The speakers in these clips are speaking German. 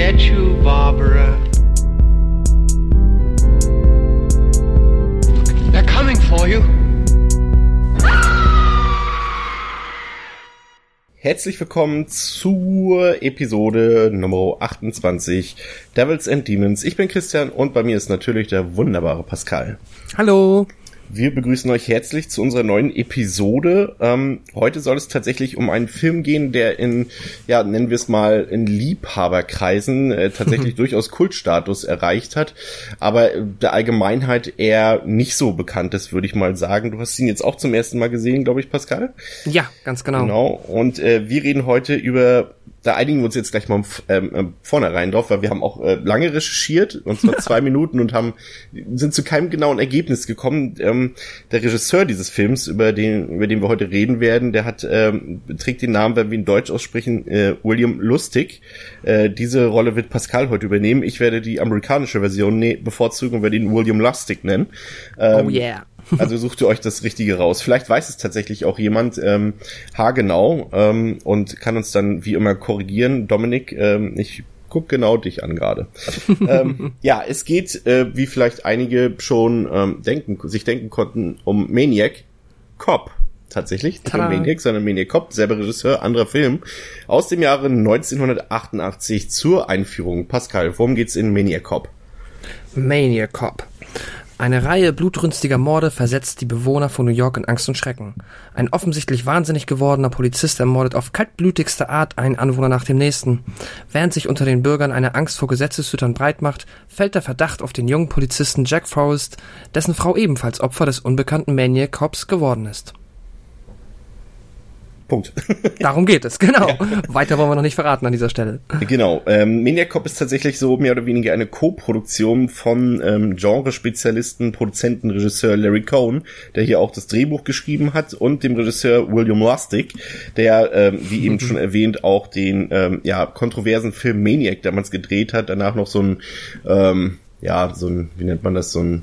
get you, Barbara. They're coming for you. Herzlich willkommen zur Episode Nummer 28 Devils and Demons. Ich bin Christian und bei mir ist natürlich der wunderbare Pascal. Hallo. Wir begrüßen euch herzlich zu unserer neuen Episode. Ähm, heute soll es tatsächlich um einen Film gehen, der in, ja, nennen wir es mal, in Liebhaberkreisen äh, tatsächlich durchaus Kultstatus erreicht hat, aber der Allgemeinheit eher nicht so bekannt ist, würde ich mal sagen. Du hast ihn jetzt auch zum ersten Mal gesehen, glaube ich, Pascal? Ja, ganz genau. Genau. Und äh, wir reden heute über da einigen wir uns jetzt gleich mal ähm, äh, vornherein drauf, weil wir haben auch äh, lange recherchiert, und zwar zwei Minuten und haben sind zu keinem genauen Ergebnis gekommen. Ähm, der Regisseur dieses Films, über den über den wir heute reden werden, der hat ähm, trägt den Namen, wenn wir ihn Deutsch aussprechen, äh, William Lustig. Äh, diese Rolle wird Pascal heute übernehmen. Ich werde die amerikanische Version ne bevorzugen und werde ihn William Lustig nennen. Ähm, oh yeah. Also sucht ihr euch das Richtige raus. Vielleicht weiß es tatsächlich auch jemand ähm, haargenau ähm, und kann uns dann wie immer korrigieren. Dominik, ähm, ich guck genau dich an gerade. ähm, ja, es geht, äh, wie vielleicht einige schon ähm, denken, sich denken konnten, um Maniac Cop. Tatsächlich, nicht um Maniac, sondern Maniac Cop, selber Regisseur, anderer Film, aus dem Jahre 1988 zur Einführung. Pascal, worum geht's in Maniac Cop? Maniac Cop. Eine Reihe blutrünstiger Morde versetzt die Bewohner von New York in Angst und Schrecken. Ein offensichtlich wahnsinnig gewordener Polizist ermordet auf kaltblütigste Art einen Anwohner nach dem nächsten. Während sich unter den Bürgern eine Angst vor Gesetzeshütern breit macht, fällt der Verdacht auf den jungen Polizisten Jack Forrest, dessen Frau ebenfalls Opfer des unbekannten Maniac Cops geworden ist. Punkt. Darum geht es, genau. Ja. Weiter wollen wir noch nicht verraten an dieser Stelle. Genau. Ähm, Maniac Cop ist tatsächlich so mehr oder weniger eine Co-Produktion von ähm, Genre-Spezialisten, Produzenten, Regisseur Larry Cohn, der hier auch das Drehbuch geschrieben hat, und dem Regisseur William Lustig, der, ähm, wie eben schon erwähnt, auch den ähm, ja, kontroversen Film Maniac damals gedreht hat, danach noch so ein, ähm, ja, so ein, wie nennt man das, so ein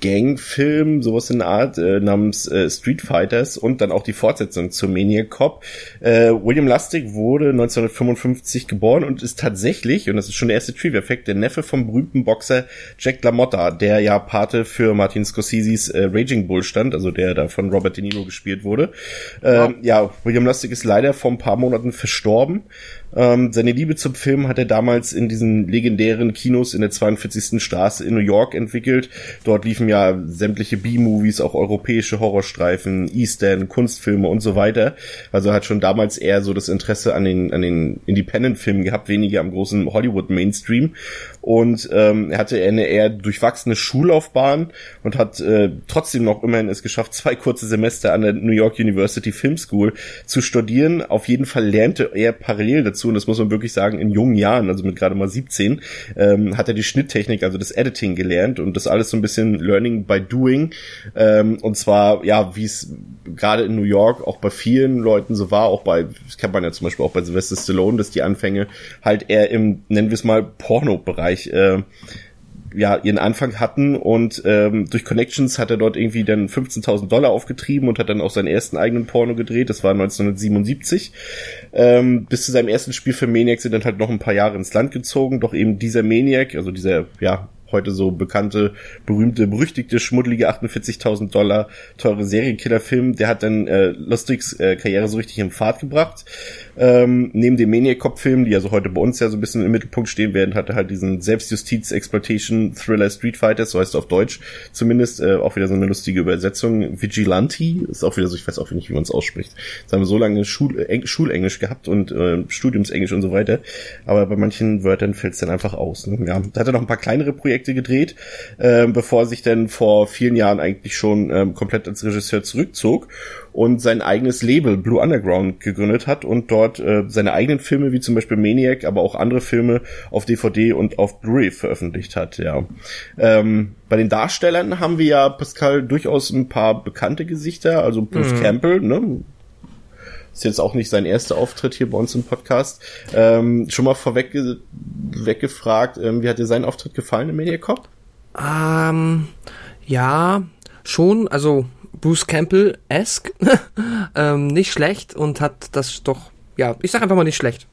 Gangfilm, sowas in der Art, äh, namens äh, Street Fighters und dann auch die Fortsetzung zu Maniac Cop. Äh, William Lustig wurde 1955 geboren und ist tatsächlich, und das ist schon der erste Trivia-Effekt, der Neffe vom berühmten Boxer Jack LaMotta, der ja Pate für Martin Scorseses äh, Raging Bull stand, also der da von Robert De Niro gespielt wurde. Äh, ja. ja, William Lustig ist leider vor ein paar Monaten verstorben. Ähm, seine Liebe zum Film hat er damals in diesen legendären Kinos in der 42. Straße in New York entwickelt. Dort liefen ja sämtliche B-Movies, auch europäische Horrorstreifen, Eastern, Kunstfilme und so weiter. Also hat schon damals eher so das Interesse an den, an den Independent-Filmen gehabt, weniger am großen Hollywood-Mainstream. Und ähm, er hatte eine eher durchwachsene Schullaufbahn und hat äh, trotzdem noch immerhin es geschafft, zwei kurze Semester an der New York University Film School zu studieren. Auf jeden Fall lernte er parallel dazu dazu, und das muss man wirklich sagen, in jungen Jahren, also mit gerade mal 17, ähm, hat er die Schnitttechnik, also das Editing gelernt und das alles so ein bisschen Learning by Doing. Ähm, und zwar, ja, wie es gerade in New York auch bei vielen Leuten so war, auch bei, das kennt man ja zum Beispiel auch bei Sylvester Stallone, dass die Anfänge halt eher im, nennen wir es mal, Porno-Bereich äh, ja ihren Anfang hatten und ähm, durch Connections hat er dort irgendwie dann 15.000 Dollar aufgetrieben und hat dann auch seinen ersten eigenen Porno gedreht. Das war 1977. Ähm, bis zu seinem ersten Spiel für Maniac sind dann halt noch ein paar Jahre ins Land gezogen. Doch eben dieser Maniac, also dieser ja heute so bekannte, berühmte, berüchtigte, schmuddelige 48.000 Dollar teure Serienkillerfilm, der hat dann äh, Lustigs äh, Karriere so richtig in Fahrt gebracht. Ähm, neben dem Maniac-Cop-Film, die also heute bei uns ja so ein bisschen im Mittelpunkt stehen werden, hatte halt diesen Selbstjustiz-Exploitation-Thriller Street Fighter, so heißt es auf Deutsch zumindest, äh, auch wieder so eine lustige Übersetzung. Vigilante ist auch wieder so, ich weiß auch nicht, wie man es ausspricht. Jetzt haben wir so lange Schul Eng Schulenglisch gehabt und äh, Studiumsenglisch und so weiter, aber bei manchen Wörtern fällt es dann einfach aus. Ne? Ja, da hat er noch ein paar kleinere Projekte gedreht, äh, bevor er sich dann vor vielen Jahren eigentlich schon äh, komplett als Regisseur zurückzog und sein eigenes Label Blue Underground gegründet hat und dort äh, seine eigenen Filme wie zum Beispiel Maniac, aber auch andere Filme auf DVD und auf Blu-ray veröffentlicht hat. Ja, ähm, bei den Darstellern haben wir ja Pascal durchaus ein paar bekannte Gesichter, also Bruce mhm. Campbell, ne? Ist jetzt auch nicht sein erster Auftritt hier bei uns im Podcast. Ähm, schon mal vorweg weggefragt, ähm, wie hat dir sein Auftritt gefallen im Mediacop? Ähm, ja, schon. Also Bruce Campbell-esque. ähm, nicht schlecht und hat das doch, ja, ich sag einfach mal nicht schlecht.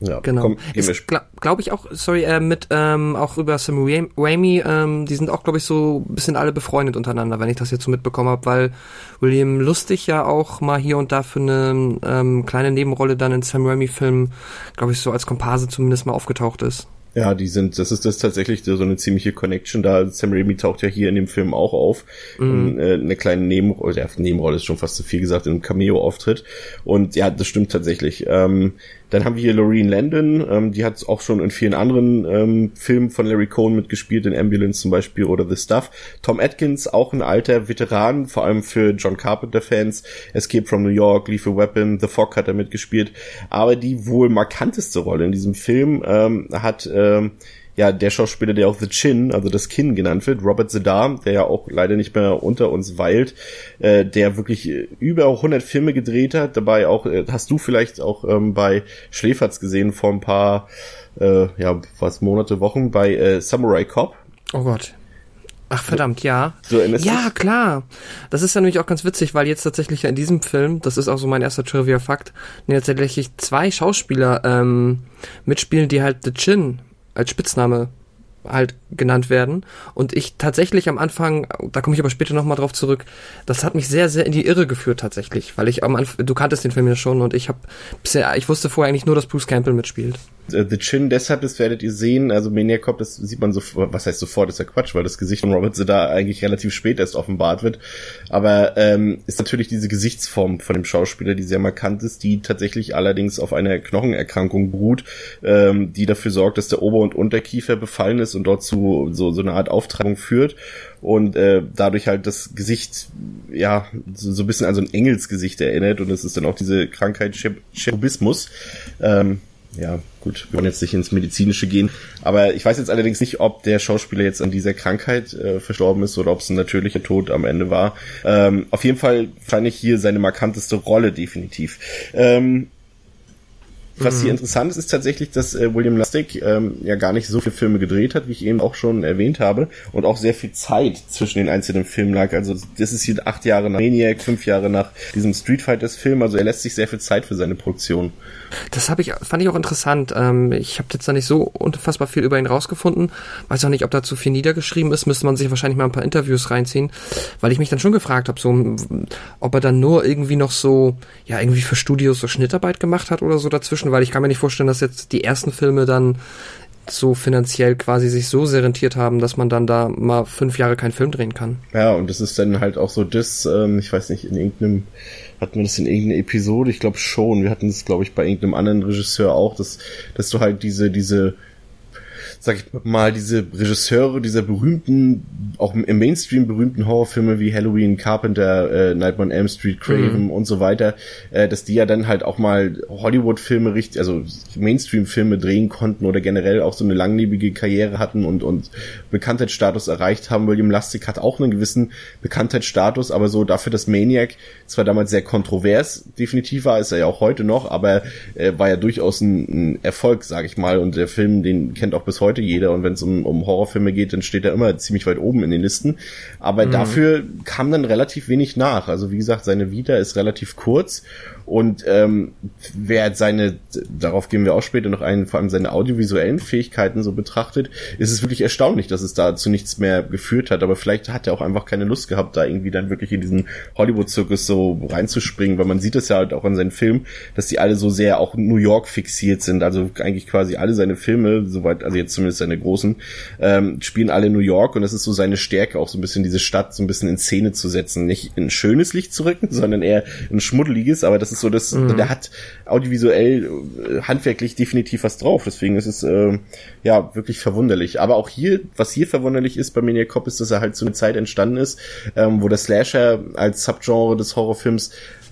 Ja, Genau. komm, Ist, glaube glaub ich auch, sorry, äh, mit ähm, auch über Sam Raim- Raimi, ähm, die sind auch, glaube ich, so ein bisschen alle befreundet untereinander, wenn ich das jetzt so mitbekommen habe, weil William Lustig ja auch mal hier und da für eine ähm, kleine Nebenrolle dann in Sam Raimi-Filmen, glaube ich, so als Komparse zumindest mal aufgetaucht ist. Ja, die sind, das ist das tatsächlich so eine ziemliche Connection da. Sam Raimi taucht ja hier in dem Film auch auf. Und, äh, eine kleine Nebenrolle, ja, Nebenrolle ist schon fast zu viel gesagt, in einem Cameo-Auftritt. Und ja, das stimmt tatsächlich. Ähm, dann haben wir hier Loreen Landon, ähm, die hat auch schon in vielen anderen ähm, Filmen von Larry Cohn mitgespielt, in Ambulance zum Beispiel oder The Stuff. Tom Atkins, auch ein alter Veteran, vor allem für John Carpenter-Fans. Escape from New York, Lethal Weapon, The Fog hat er mitgespielt. Aber die wohl markanteste Rolle in diesem Film ähm, hat ähm, ja, der Schauspieler, der auch The Chin, also das Kinn genannt wird, Robert Zedar, der ja auch leider nicht mehr unter uns weilt, äh, der wirklich äh, über 100 Filme gedreht hat, dabei auch, äh, hast du vielleicht auch ähm, bei Schläferz gesehen vor ein paar, äh, ja, was, Monate, Wochen, bei äh, Samurai Cop. Oh Gott. Ach verdammt, ja. So ja, klar. Das ist ja nämlich auch ganz witzig, weil jetzt tatsächlich in diesem Film, das ist auch so mein erster Trivia-Fakt, tatsächlich zwei Schauspieler ähm, mitspielen, die halt The Chin als Spitzname halt genannt werden. Und ich tatsächlich am Anfang, da komme ich aber später nochmal drauf zurück, das hat mich sehr, sehr in die Irre geführt tatsächlich, weil ich am Anfang, du kanntest den Film ja schon und ich habe bisher, ich wusste vorher eigentlich nur, dass Bruce Campbell mitspielt. Äh, The Chin, deshalb, das werdet ihr sehen, also Maniac das sieht man so, was heißt sofort, ist ja Quatsch, weil das Gesicht von Robert Zedar eigentlich relativ spät erst offenbart wird, aber ähm, ist natürlich diese Gesichtsform von dem Schauspieler, die sehr markant ist, die tatsächlich allerdings auf einer Knochenerkrankung beruht, ähm, die dafür sorgt, dass der Ober- und Unterkiefer befallen ist und dort zu so, so eine Art Auftreibung führt. Und äh, dadurch halt das Gesicht ja so, so ein bisschen an so ein Engelsgesicht erinnert. Und es ist dann auch diese Krankheit Cherub- Cherubismus. Ähm, ja, gut, wir wollen jetzt nicht ins Medizinische gehen, aber ich weiß jetzt allerdings nicht, ob der Schauspieler jetzt an dieser Krankheit äh, verstorben ist oder ob es ein natürlicher Tod am Ende war. Ähm, auf jeden Fall fand ich hier seine markanteste Rolle definitiv. Ähm, was hier interessant ist, ist tatsächlich, dass äh, William Lustig ähm, ja gar nicht so viele Filme gedreht hat, wie ich eben auch schon erwähnt habe, und auch sehr viel Zeit zwischen den einzelnen Filmen lag. Also das ist hier acht Jahre nach Maniac, fünf Jahre nach diesem Street Fighters Film. Also er lässt sich sehr viel Zeit für seine Produktion. Das habe ich, fand ich auch interessant. Ähm, ich habe jetzt da nicht so unfassbar viel über ihn rausgefunden. Weiß auch nicht, ob da zu viel niedergeschrieben ist. Müsste man sich wahrscheinlich mal ein paar Interviews reinziehen, weil ich mich dann schon gefragt habe, so, ob er dann nur irgendwie noch so, ja, irgendwie für Studios so Schnittarbeit gemacht hat oder so dazwischen, weil ich kann mir nicht vorstellen, dass jetzt die ersten Filme dann so finanziell quasi sich so sehr rentiert haben, dass man dann da mal fünf Jahre keinen Film drehen kann. Ja, und das ist dann halt auch so das, ähm, ich weiß nicht, in irgendeinem, hatten wir das in irgendeiner Episode? Ich glaube schon. Wir hatten das, glaube ich, bei irgendeinem anderen Regisseur auch, dass, dass du halt diese, diese, sag ich mal, diese Regisseure dieser berühmten, auch im Mainstream berühmten Horrorfilme wie Halloween, Carpenter, äh, Nightmare on Elm Street, Craven Mhm. und so weiter, äh, dass die ja dann halt auch mal Hollywood-Filme richtig, also Mainstream-Filme drehen konnten oder generell auch so eine langlebige Karriere hatten und, und Bekanntheitsstatus erreicht haben. William Lustig hat auch einen gewissen Bekanntheitsstatus, aber so dafür, dass Maniac zwar damals sehr kontrovers definitiv war, ist er ja auch heute noch, aber äh, war ja durchaus ein, ein Erfolg, sag ich mal. Und der Film, den kennt auch bis heute jeder. Und wenn es um, um Horrorfilme geht, dann steht er immer ziemlich weit oben in den Listen. Aber dafür kam dann relativ wenig nach. Also wie gesagt, seine Vita ist relativ kurz. Und ähm, wer seine, darauf gehen wir auch später noch ein, vor allem seine audiovisuellen Fähigkeiten so betrachtet, ist es wirklich erstaunlich, dass es da zu nichts mehr geführt hat. Aber vielleicht hat er auch einfach keine Lust gehabt, da irgendwie dann wirklich in diesen Hollywood-Zirkus so reinzuspringen, weil man sieht es ja halt auch in seinen Filmen, dass die alle so sehr auch New York fixiert sind. Also eigentlich quasi alle seine Filme, soweit, also jetzt zumindest seine großen, ähm, spielen alle New York und das ist so seine Stärke, auch so ein bisschen diese Stadt so ein bisschen in Szene zu setzen. Nicht in schönes Licht zu rücken, sondern eher in schmuddeliges, aber das ist so, dass der hat audiovisuell, äh, handwerklich definitiv was drauf. Deswegen ist es äh, ja wirklich verwunderlich. Aber auch hier, was hier verwunderlich ist bei Maniac Cop, ist, dass er halt zu einer Zeit entstanden ist, ähm, wo der Slasher als Subgenre des Horrorfilms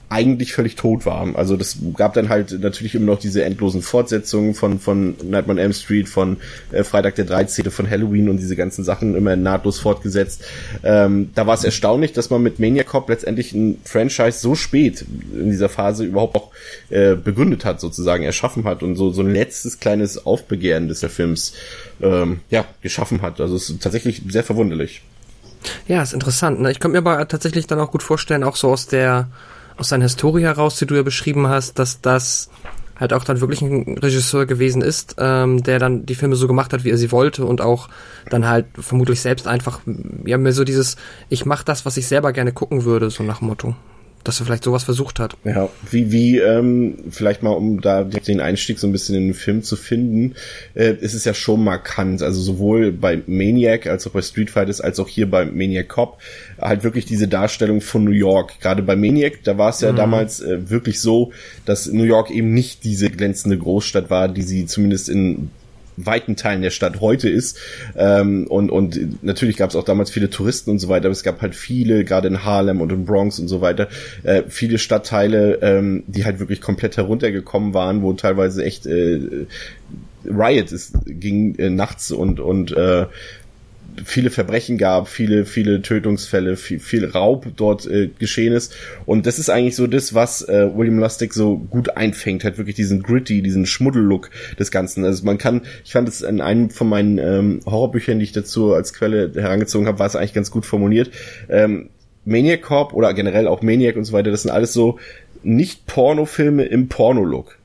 eigentlich völlig tot war. Also das gab dann halt natürlich immer noch diese endlosen Fortsetzungen von von Nightmare on Elm Street, von äh, Freitag der 13., von Halloween und diese ganzen Sachen immer nahtlos fortgesetzt. Ähm, da war es erstaunlich, dass man mit Maniac Cop letztendlich ein Franchise so spät in dieser Phase überhaupt auch äh, begründet hat, sozusagen erschaffen hat und so so ein letztes kleines Aufbegehren des Films ähm, ja geschaffen hat. Also es ist tatsächlich sehr verwunderlich. Ja, ist interessant. Ne? Ich könnte mir aber tatsächlich dann auch gut vorstellen, auch so aus der aus seiner Historie heraus, die du ja beschrieben hast, dass das halt auch dann wirklich ein Regisseur gewesen ist, ähm, der dann die Filme so gemacht hat, wie er sie wollte und auch dann halt vermutlich selbst einfach, ja, mir so dieses, ich mache das, was ich selber gerne gucken würde, so nach Motto dass er vielleicht sowas versucht hat. Ja, wie, wie, ähm, vielleicht mal, um da den Einstieg so ein bisschen in den Film zu finden, äh, ist es ja schon markant. Also sowohl bei Maniac als auch bei Street Fighters als auch hier bei Maniac Cop halt wirklich diese Darstellung von New York. Gerade bei Maniac, da war es ja mhm. damals äh, wirklich so, dass New York eben nicht diese glänzende Großstadt war, die sie zumindest in weiten Teilen der Stadt heute ist. Ähm, und, und natürlich gab es auch damals viele Touristen und so weiter, aber es gab halt viele, gerade in Harlem und in Bronx und so weiter, äh, viele Stadtteile, ähm, die halt wirklich komplett heruntergekommen waren, wo teilweise echt äh, Riot ist, ging äh, nachts und und äh, viele Verbrechen gab, viele, viele Tötungsfälle, viel, viel Raub dort äh, geschehen ist. Und das ist eigentlich so das, was äh, William Lustig so gut einfängt, halt wirklich diesen gritty, diesen Schmuddellook des Ganzen. Also man kann, ich fand es in einem von meinen ähm, Horrorbüchern, die ich dazu als Quelle herangezogen habe, war es eigentlich ganz gut formuliert. Ähm, Maniac Corp oder generell auch Maniac und so weiter, das sind alles so nicht Pornofilme im Pornolook.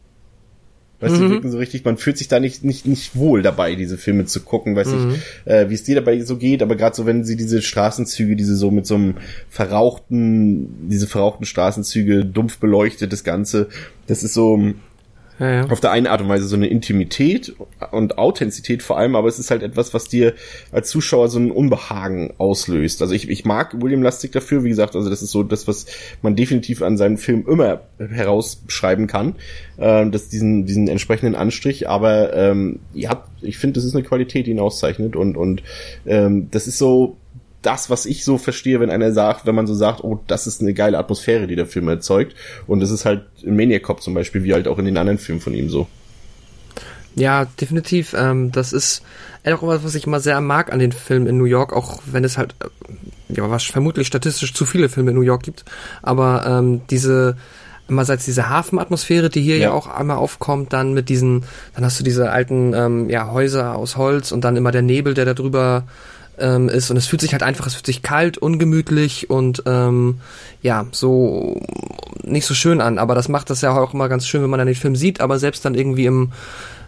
Weißt mhm. du, wirken so richtig, man fühlt sich da nicht, nicht, nicht wohl dabei, diese Filme zu gucken, weiß mhm. ich, äh, wie es dir dabei so geht, aber gerade so, wenn sie diese Straßenzüge, diese so mit so einem verrauchten, diese verrauchten Straßenzüge, dumpf beleuchtet, das Ganze, das ist so, ja. Auf der einen Art und Weise so eine Intimität und Authentizität vor allem, aber es ist halt etwas, was dir als Zuschauer so ein Unbehagen auslöst. Also ich, ich mag William Lustig dafür, wie gesagt, also das ist so das, was man definitiv an seinem Film immer herausschreiben kann, äh, dass diesen, diesen entsprechenden Anstrich, aber ähm, ja, ich finde, das ist eine Qualität, die ihn auszeichnet und, und ähm, das ist so, das, was ich so verstehe, wenn einer sagt, wenn man so sagt, oh, das ist eine geile Atmosphäre, die der Film erzeugt. Und das ist halt in Maniac Cop zum Beispiel, wie halt auch in den anderen Filmen von ihm so. Ja, definitiv. Ähm, das ist auch was, was ich immer sehr mag an den Filmen in New York, auch wenn es halt, äh, ja, was vermutlich statistisch zu viele Filme in New York gibt. Aber ähm, diese, einerseits diese Hafenatmosphäre, die hier ja. ja. auch einmal aufkommt, dann mit diesen, dann hast du diese alten ähm, ja, Häuser aus Holz und dann immer der Nebel, der da drüber ähm, ist und es fühlt sich halt einfach, es fühlt sich kalt, ungemütlich und ähm, ja, so nicht so schön an, aber das macht das ja auch immer ganz schön, wenn man dann den Film sieht, aber selbst dann irgendwie im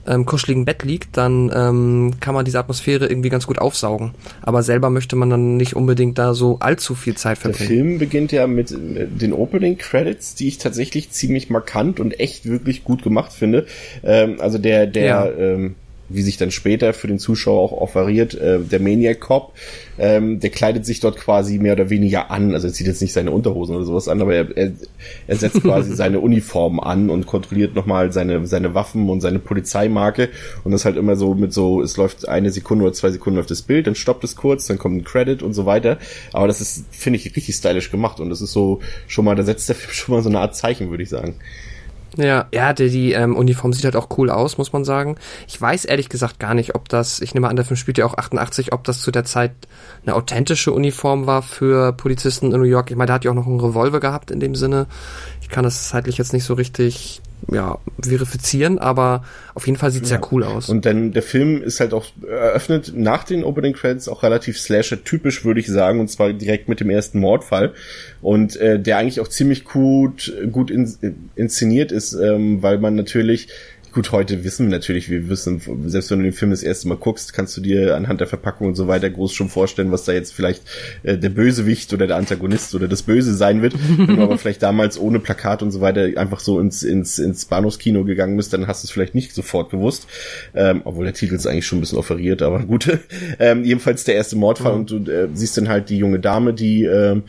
ähm, kuscheligen Bett liegt, dann ähm, kann man diese Atmosphäre irgendwie ganz gut aufsaugen. Aber selber möchte man dann nicht unbedingt da so allzu viel Zeit verbringen. Der Film beginnt ja mit äh, den Opening Credits, die ich tatsächlich ziemlich markant und echt wirklich gut gemacht finde. Ähm, also der, der ja. ähm, wie sich dann später für den Zuschauer auch offeriert, äh, der Maniac Cop, ähm, der kleidet sich dort quasi mehr oder weniger an. Also er zieht jetzt nicht seine Unterhosen oder sowas an, aber er, er, er setzt quasi seine Uniform an und kontrolliert nochmal seine, seine Waffen und seine Polizeimarke. Und das halt immer so mit so, es läuft eine Sekunde oder zwei Sekunden auf das Bild, dann stoppt es kurz, dann kommt ein Credit und so weiter. Aber das ist, finde ich, richtig stylisch gemacht und das ist so schon mal, da setzt der Film schon mal so eine Art Zeichen, würde ich sagen. Ja, ja, die, die ähm, Uniform sieht halt auch cool aus, muss man sagen. Ich weiß ehrlich gesagt gar nicht, ob das, ich nehme an, der Film spielt ja auch 88, ob das zu der Zeit eine authentische Uniform war für Polizisten in New York. Ich meine, da hat ja auch noch einen Revolver gehabt in dem Sinne. Ich kann das zeitlich jetzt nicht so richtig ja, verifizieren, aber auf jeden Fall sieht es ja. sehr cool aus. Und dann der Film ist halt auch eröffnet nach den Opening Credits auch relativ Slasher-typisch, würde ich sagen, und zwar direkt mit dem ersten Mordfall. Und äh, der eigentlich auch ziemlich gut, gut in, inszeniert ist, ähm, weil man natürlich Gut, heute wissen wir natürlich, wir wissen, selbst wenn du den Film das erste Mal guckst, kannst du dir anhand der Verpackung und so weiter groß schon vorstellen, was da jetzt vielleicht äh, der Bösewicht oder der Antagonist oder das Böse sein wird. wenn du aber vielleicht damals ohne Plakat und so weiter einfach so ins, ins, ins Bahnhofskino gegangen bist, dann hast du es vielleicht nicht sofort gewusst. Ähm, obwohl der Titel ist eigentlich schon ein bisschen offeriert, aber gut. ähm, jedenfalls der erste Mordfall mhm. und du äh, siehst dann halt die junge Dame, die ähm,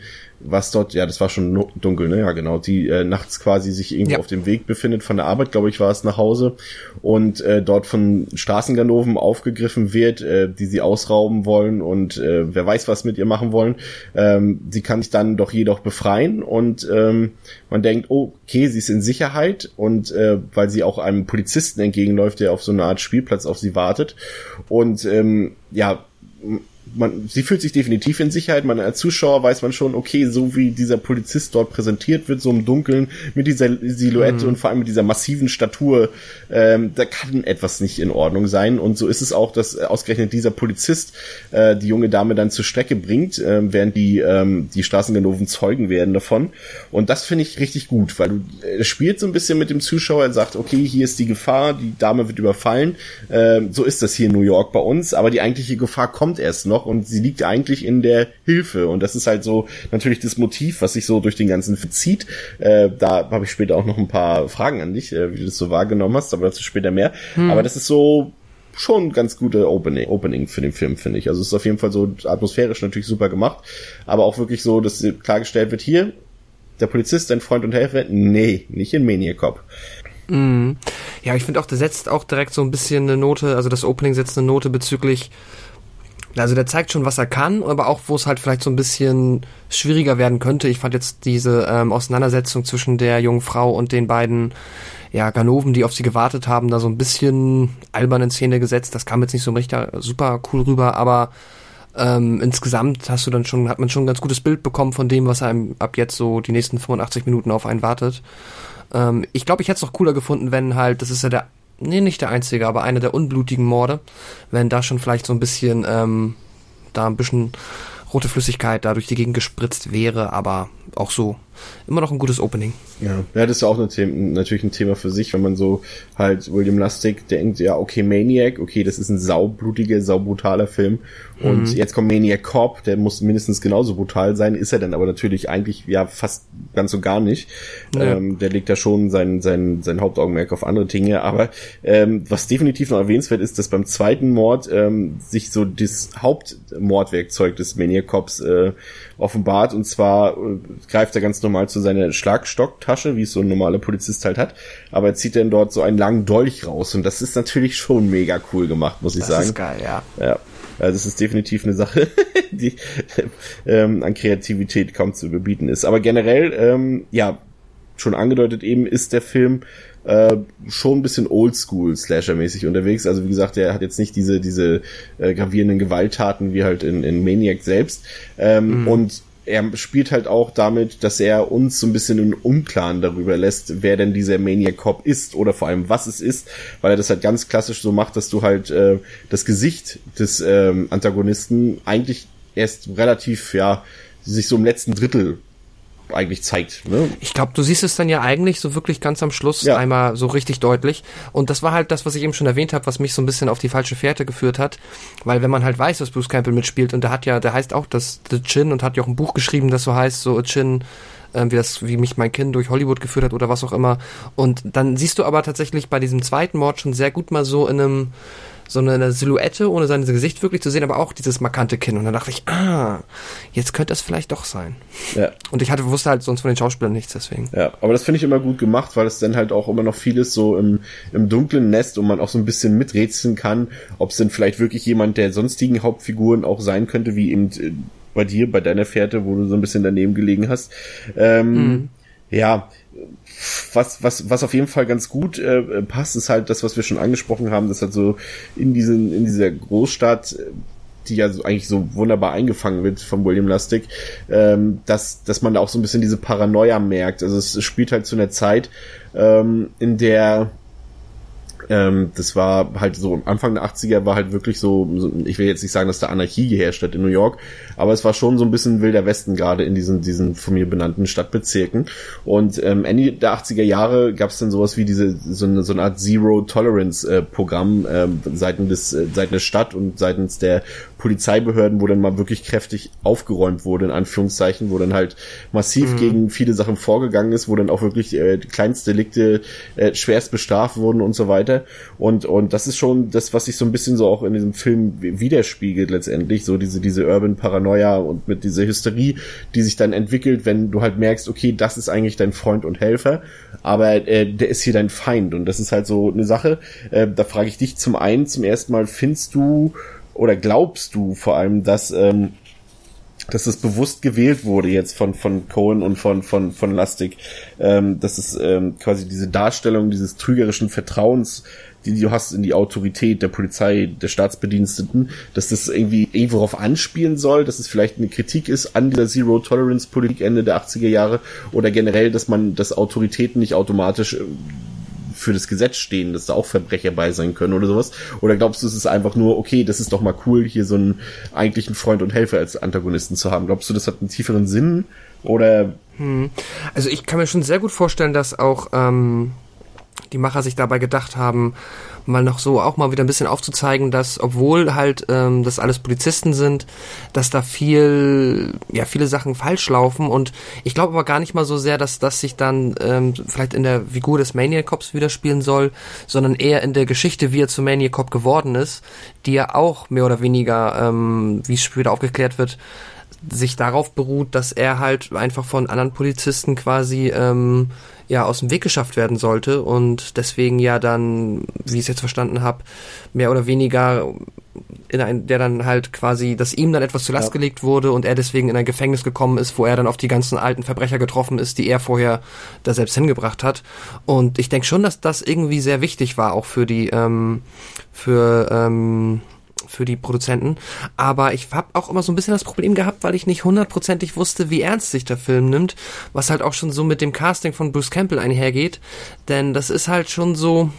was dort, ja, das war schon dunkel, ne? Ja, genau, die äh, nachts quasi sich irgendwo ja. auf dem Weg befindet von der Arbeit, glaube ich, war es nach Hause und äh, dort von Straßenganoven aufgegriffen wird, äh, die sie ausrauben wollen und äh, wer weiß, was mit ihr machen wollen. Ähm, sie kann sich dann doch jedoch befreien und ähm, man denkt, oh, okay, sie ist in Sicherheit und äh, weil sie auch einem Polizisten entgegenläuft, der auf so eine Art Spielplatz auf sie wartet und ähm, ja, man, sie fühlt sich definitiv in Sicherheit. Man als Zuschauer weiß man schon, okay, so wie dieser Polizist dort präsentiert wird, so im Dunkeln, mit dieser Silhouette mhm. und vor allem mit dieser massiven Statur, ähm, da kann etwas nicht in Ordnung sein. Und so ist es auch, dass ausgerechnet dieser Polizist äh, die junge Dame dann zur Strecke bringt, äh, während die, ähm, die Straßenganoven Zeugen werden davon. Und das finde ich richtig gut, weil du äh, spielt so ein bisschen mit dem Zuschauer, er sagt, okay, hier ist die Gefahr, die Dame wird überfallen. Äh, so ist das hier in New York bei uns, aber die eigentliche Gefahr kommt erst noch und sie liegt eigentlich in der Hilfe. Und das ist halt so natürlich das Motiv, was sich so durch den ganzen verzieht. Äh, da habe ich später auch noch ein paar Fragen an dich, äh, wie du das so wahrgenommen hast, aber dazu später mehr. Hm. Aber das ist so schon ganz gute Opening, Opening für den Film, finde ich. Also es ist auf jeden Fall so atmosphärisch natürlich super gemacht, aber auch wirklich so, dass klargestellt wird, hier, der Polizist, dein Freund und Helfer, nee, nicht in Maniac Cop. Mm. Ja, ich finde auch, der setzt auch direkt so ein bisschen eine Note, also das Opening setzt eine Note bezüglich also der zeigt schon, was er kann, aber auch, wo es halt vielleicht so ein bisschen schwieriger werden könnte. Ich fand jetzt diese ähm, Auseinandersetzung zwischen der jungen Frau und den beiden ja, Ganoven, die auf sie gewartet haben, da so ein bisschen albern in Szene gesetzt. Das kam jetzt nicht so richtig super cool rüber, aber ähm, insgesamt hast du dann schon, hat man schon ein ganz gutes Bild bekommen von dem, was einem ab jetzt so die nächsten 85 Minuten auf einen wartet. Ähm, ich glaube, ich hätte es noch cooler gefunden, wenn halt, das ist ja der nee, nicht der einzige, aber einer der unblutigen Morde, wenn da schon vielleicht so ein bisschen, ähm, da ein bisschen rote Flüssigkeit da durch die Gegend gespritzt wäre, aber auch so immer noch ein gutes Opening. Ja, ja das ist auch eine natürlich ein Thema für sich, wenn man so halt William Lustig denkt, ja, okay, Maniac, okay, das ist ein saublutiger, saubrutaler Film. Und mhm. jetzt kommt Maniac Corp, der muss mindestens genauso brutal sein, ist er dann aber natürlich eigentlich ja fast ganz und gar nicht. Ja. Ähm, der legt da schon sein, sein, sein Hauptaugenmerk auf andere Dinge. Aber ähm, was definitiv noch erwähnenswert ist, dass beim zweiten Mord ähm, sich so das Hauptmordwerkzeug des Maniac Cops äh, offenbart. Und zwar äh, greift er ganz normal zu seiner Schlagstocktasche, wie es so ein normaler Polizist halt hat. Aber er zieht dann dort so einen langen Dolch raus. Und das ist natürlich schon mega cool gemacht, muss ich das sagen. Das ist geil, ja. Ja. Ja, das ist definitiv eine Sache, die ähm, an Kreativität kaum zu überbieten ist. Aber generell, ähm, ja, schon angedeutet eben, ist der Film äh, schon ein bisschen oldschool Slasher-mäßig unterwegs. Also wie gesagt, der hat jetzt nicht diese diese äh, gravierenden Gewalttaten wie halt in, in Maniac selbst. Ähm, mhm. Und er spielt halt auch damit, dass er uns so ein bisschen in Unklaren darüber lässt, wer denn dieser Maniac Cop ist oder vor allem was es ist, weil er das halt ganz klassisch so macht, dass du halt äh, das Gesicht des ähm, Antagonisten eigentlich erst relativ, ja, sich so im letzten Drittel eigentlich zeigt. Ne? Ich glaube, du siehst es dann ja eigentlich so wirklich ganz am Schluss ja. einmal so richtig deutlich. Und das war halt das, was ich eben schon erwähnt habe, was mich so ein bisschen auf die falsche Fährte geführt hat. Weil wenn man halt weiß, dass Bruce Campbell mitspielt und der hat ja, der heißt auch das The Chin und hat ja auch ein Buch geschrieben, das so heißt, so A Chin, äh, wie das, wie mich mein Kind durch Hollywood geführt hat oder was auch immer. Und dann siehst du aber tatsächlich bei diesem zweiten Mord schon sehr gut mal so in einem so eine Silhouette, ohne sein Gesicht wirklich zu sehen, aber auch dieses markante Kinn. Und dann dachte ich, ah, jetzt könnte es vielleicht doch sein. Ja. Und ich hatte, wusste halt sonst von den Schauspielern nichts, deswegen. Ja, aber das finde ich immer gut gemacht, weil es dann halt auch immer noch vieles so im, im dunklen Nest und man auch so ein bisschen miträtseln kann, ob es denn vielleicht wirklich jemand der sonstigen Hauptfiguren auch sein könnte, wie eben äh, bei dir, bei deiner Fährte, wo du so ein bisschen daneben gelegen hast. Ähm, mhm. Ja, was, was, was auf jeden Fall ganz gut äh, passt, ist halt das, was wir schon angesprochen haben, dass halt so in diesen, in dieser Großstadt, die ja so, eigentlich so wunderbar eingefangen wird von William Lustig, ähm, dass, dass man da auch so ein bisschen diese Paranoia merkt. Also es spielt halt zu einer Zeit, ähm, in der ähm, das war halt so Anfang der 80er war halt wirklich so, ich will jetzt nicht sagen, dass da Anarchie geherrscht hat in New York, aber es war schon so ein bisschen wilder Westen gerade in diesen, diesen von mir benannten Stadtbezirken. Und ähm, Ende der 80er Jahre gab es dann sowas wie diese, so eine, so eine Art Zero Tolerance äh, Programm äh, seitens des, äh, seitens der Stadt und seitens der Polizeibehörden, wo dann mal wirklich kräftig aufgeräumt wurde, in Anführungszeichen, wo dann halt massiv mhm. gegen viele Sachen vorgegangen ist, wo dann auch wirklich äh, Kleinstdelikte äh, schwerst bestraft wurden und so weiter. Und, und das ist schon das, was sich so ein bisschen so auch in diesem Film widerspiegelt letztendlich, so diese, diese Urban Paranoia und mit dieser Hysterie, die sich dann entwickelt, wenn du halt merkst, okay, das ist eigentlich dein Freund und Helfer, aber äh, der ist hier dein Feind und das ist halt so eine Sache, äh, da frage ich dich zum einen, zum ersten Mal, findest du oder glaubst du vor allem, dass ähm, dass es bewusst gewählt wurde jetzt von von Cohen und von von von Lastig, ähm, dass es ähm, quasi diese Darstellung dieses trügerischen Vertrauens, die du hast in die Autorität der Polizei, der Staatsbediensteten, dass das irgendwie irgendwo darauf anspielen soll, dass es vielleicht eine Kritik ist an dieser Zero Tolerance Politik Ende der 80er Jahre oder generell, dass man dass Autoritäten nicht automatisch äh, für das Gesetz stehen, dass da auch Verbrecher bei sein können oder sowas? Oder glaubst du, es ist einfach nur, okay, das ist doch mal cool, hier so einen eigentlichen Freund und Helfer als Antagonisten zu haben? Glaubst du, das hat einen tieferen Sinn? Oder? Hm. Also ich kann mir schon sehr gut vorstellen, dass auch ähm, die Macher sich dabei gedacht haben, mal noch so auch mal wieder ein bisschen aufzuzeigen, dass obwohl halt ähm, das alles Polizisten sind, dass da viel, ja, viele Sachen falsch laufen. Und ich glaube aber gar nicht mal so sehr, dass das sich dann ähm, vielleicht in der Figur des Maniac Cops widerspielen soll, sondern eher in der Geschichte, wie er zu Maniac Cop geworden ist, die ja auch mehr oder weniger, ähm, wie es später aufgeklärt wird, sich darauf beruht, dass er halt einfach von anderen Polizisten quasi ähm, ja aus dem Weg geschafft werden sollte und deswegen ja dann, wie ich es jetzt verstanden habe, mehr oder weniger in ein, der dann halt quasi, dass ihm dann etwas zu Last ja. gelegt wurde und er deswegen in ein Gefängnis gekommen ist, wo er dann auf die ganzen alten Verbrecher getroffen ist, die er vorher da selbst hingebracht hat. Und ich denke schon, dass das irgendwie sehr wichtig war, auch für die, ähm, für ähm, für die Produzenten. Aber ich habe auch immer so ein bisschen das Problem gehabt, weil ich nicht hundertprozentig wusste, wie ernst sich der Film nimmt, was halt auch schon so mit dem Casting von Bruce Campbell einhergeht. Denn das ist halt schon so,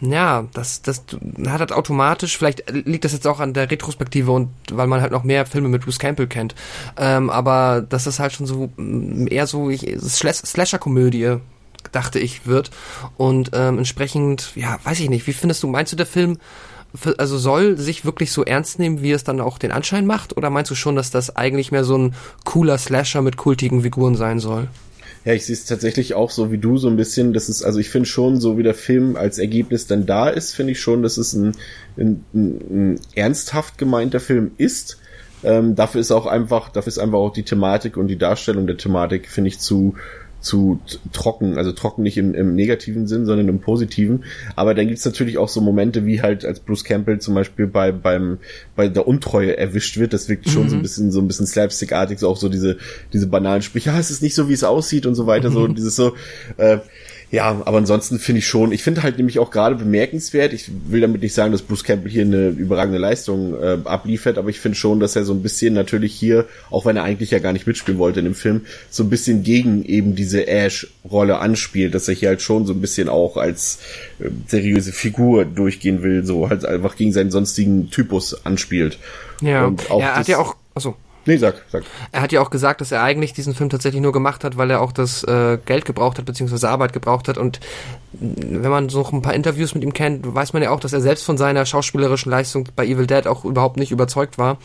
ja, das, das hat halt automatisch, vielleicht liegt das jetzt auch an der Retrospektive und weil man halt noch mehr Filme mit Bruce Campbell kennt. Ähm, aber das ist halt schon so mm, eher so Slasher-Komödie, dachte ich, wird. Und ähm, entsprechend, ja, weiß ich nicht, wie findest du, meinst du, der Film also soll sich wirklich so ernst nehmen, wie es dann auch den Anschein macht? Oder meinst du schon, dass das eigentlich mehr so ein cooler Slasher mit kultigen Figuren sein soll? Ja, ich sehe es tatsächlich auch so wie du so ein bisschen. Das ist, also ich finde schon, so wie der Film als Ergebnis dann da ist, finde ich schon, dass es ein, ein, ein ernsthaft gemeinter Film ist. Ähm, dafür ist auch einfach, dafür ist einfach auch die Thematik und die Darstellung der Thematik, finde ich, zu zu trocken, also trocken nicht im, im negativen Sinn, sondern im positiven. Aber dann gibt's natürlich auch so Momente, wie halt als Bruce Campbell zum Beispiel bei beim bei der Untreue erwischt wird. Das wirkt schon mhm. so ein mhm. bisschen so ein bisschen slapstickartig, so auch so diese diese banalen Sprüche. Ja, es ist nicht so, wie es aussieht und so weiter. Mhm. So dieses so. Äh, ja, aber ansonsten finde ich schon, ich finde halt nämlich auch gerade bemerkenswert, ich will damit nicht sagen, dass Bruce Campbell hier eine überragende Leistung äh, abliefert, aber ich finde schon, dass er so ein bisschen natürlich hier, auch wenn er eigentlich ja gar nicht mitspielen wollte in dem Film, so ein bisschen gegen eben diese Ash-Rolle anspielt, dass er hier halt schon so ein bisschen auch als äh, seriöse Figur durchgehen will, so halt einfach gegen seinen sonstigen Typus anspielt. Ja, Und auch er hat ja auch, also Nee, sag, sag. Er hat ja auch gesagt, dass er eigentlich diesen Film tatsächlich nur gemacht hat, weil er auch das äh, Geld gebraucht hat, beziehungsweise Arbeit gebraucht hat. Und wenn man so noch ein paar Interviews mit ihm kennt, weiß man ja auch, dass er selbst von seiner schauspielerischen Leistung bei Evil Dead auch überhaupt nicht überzeugt war.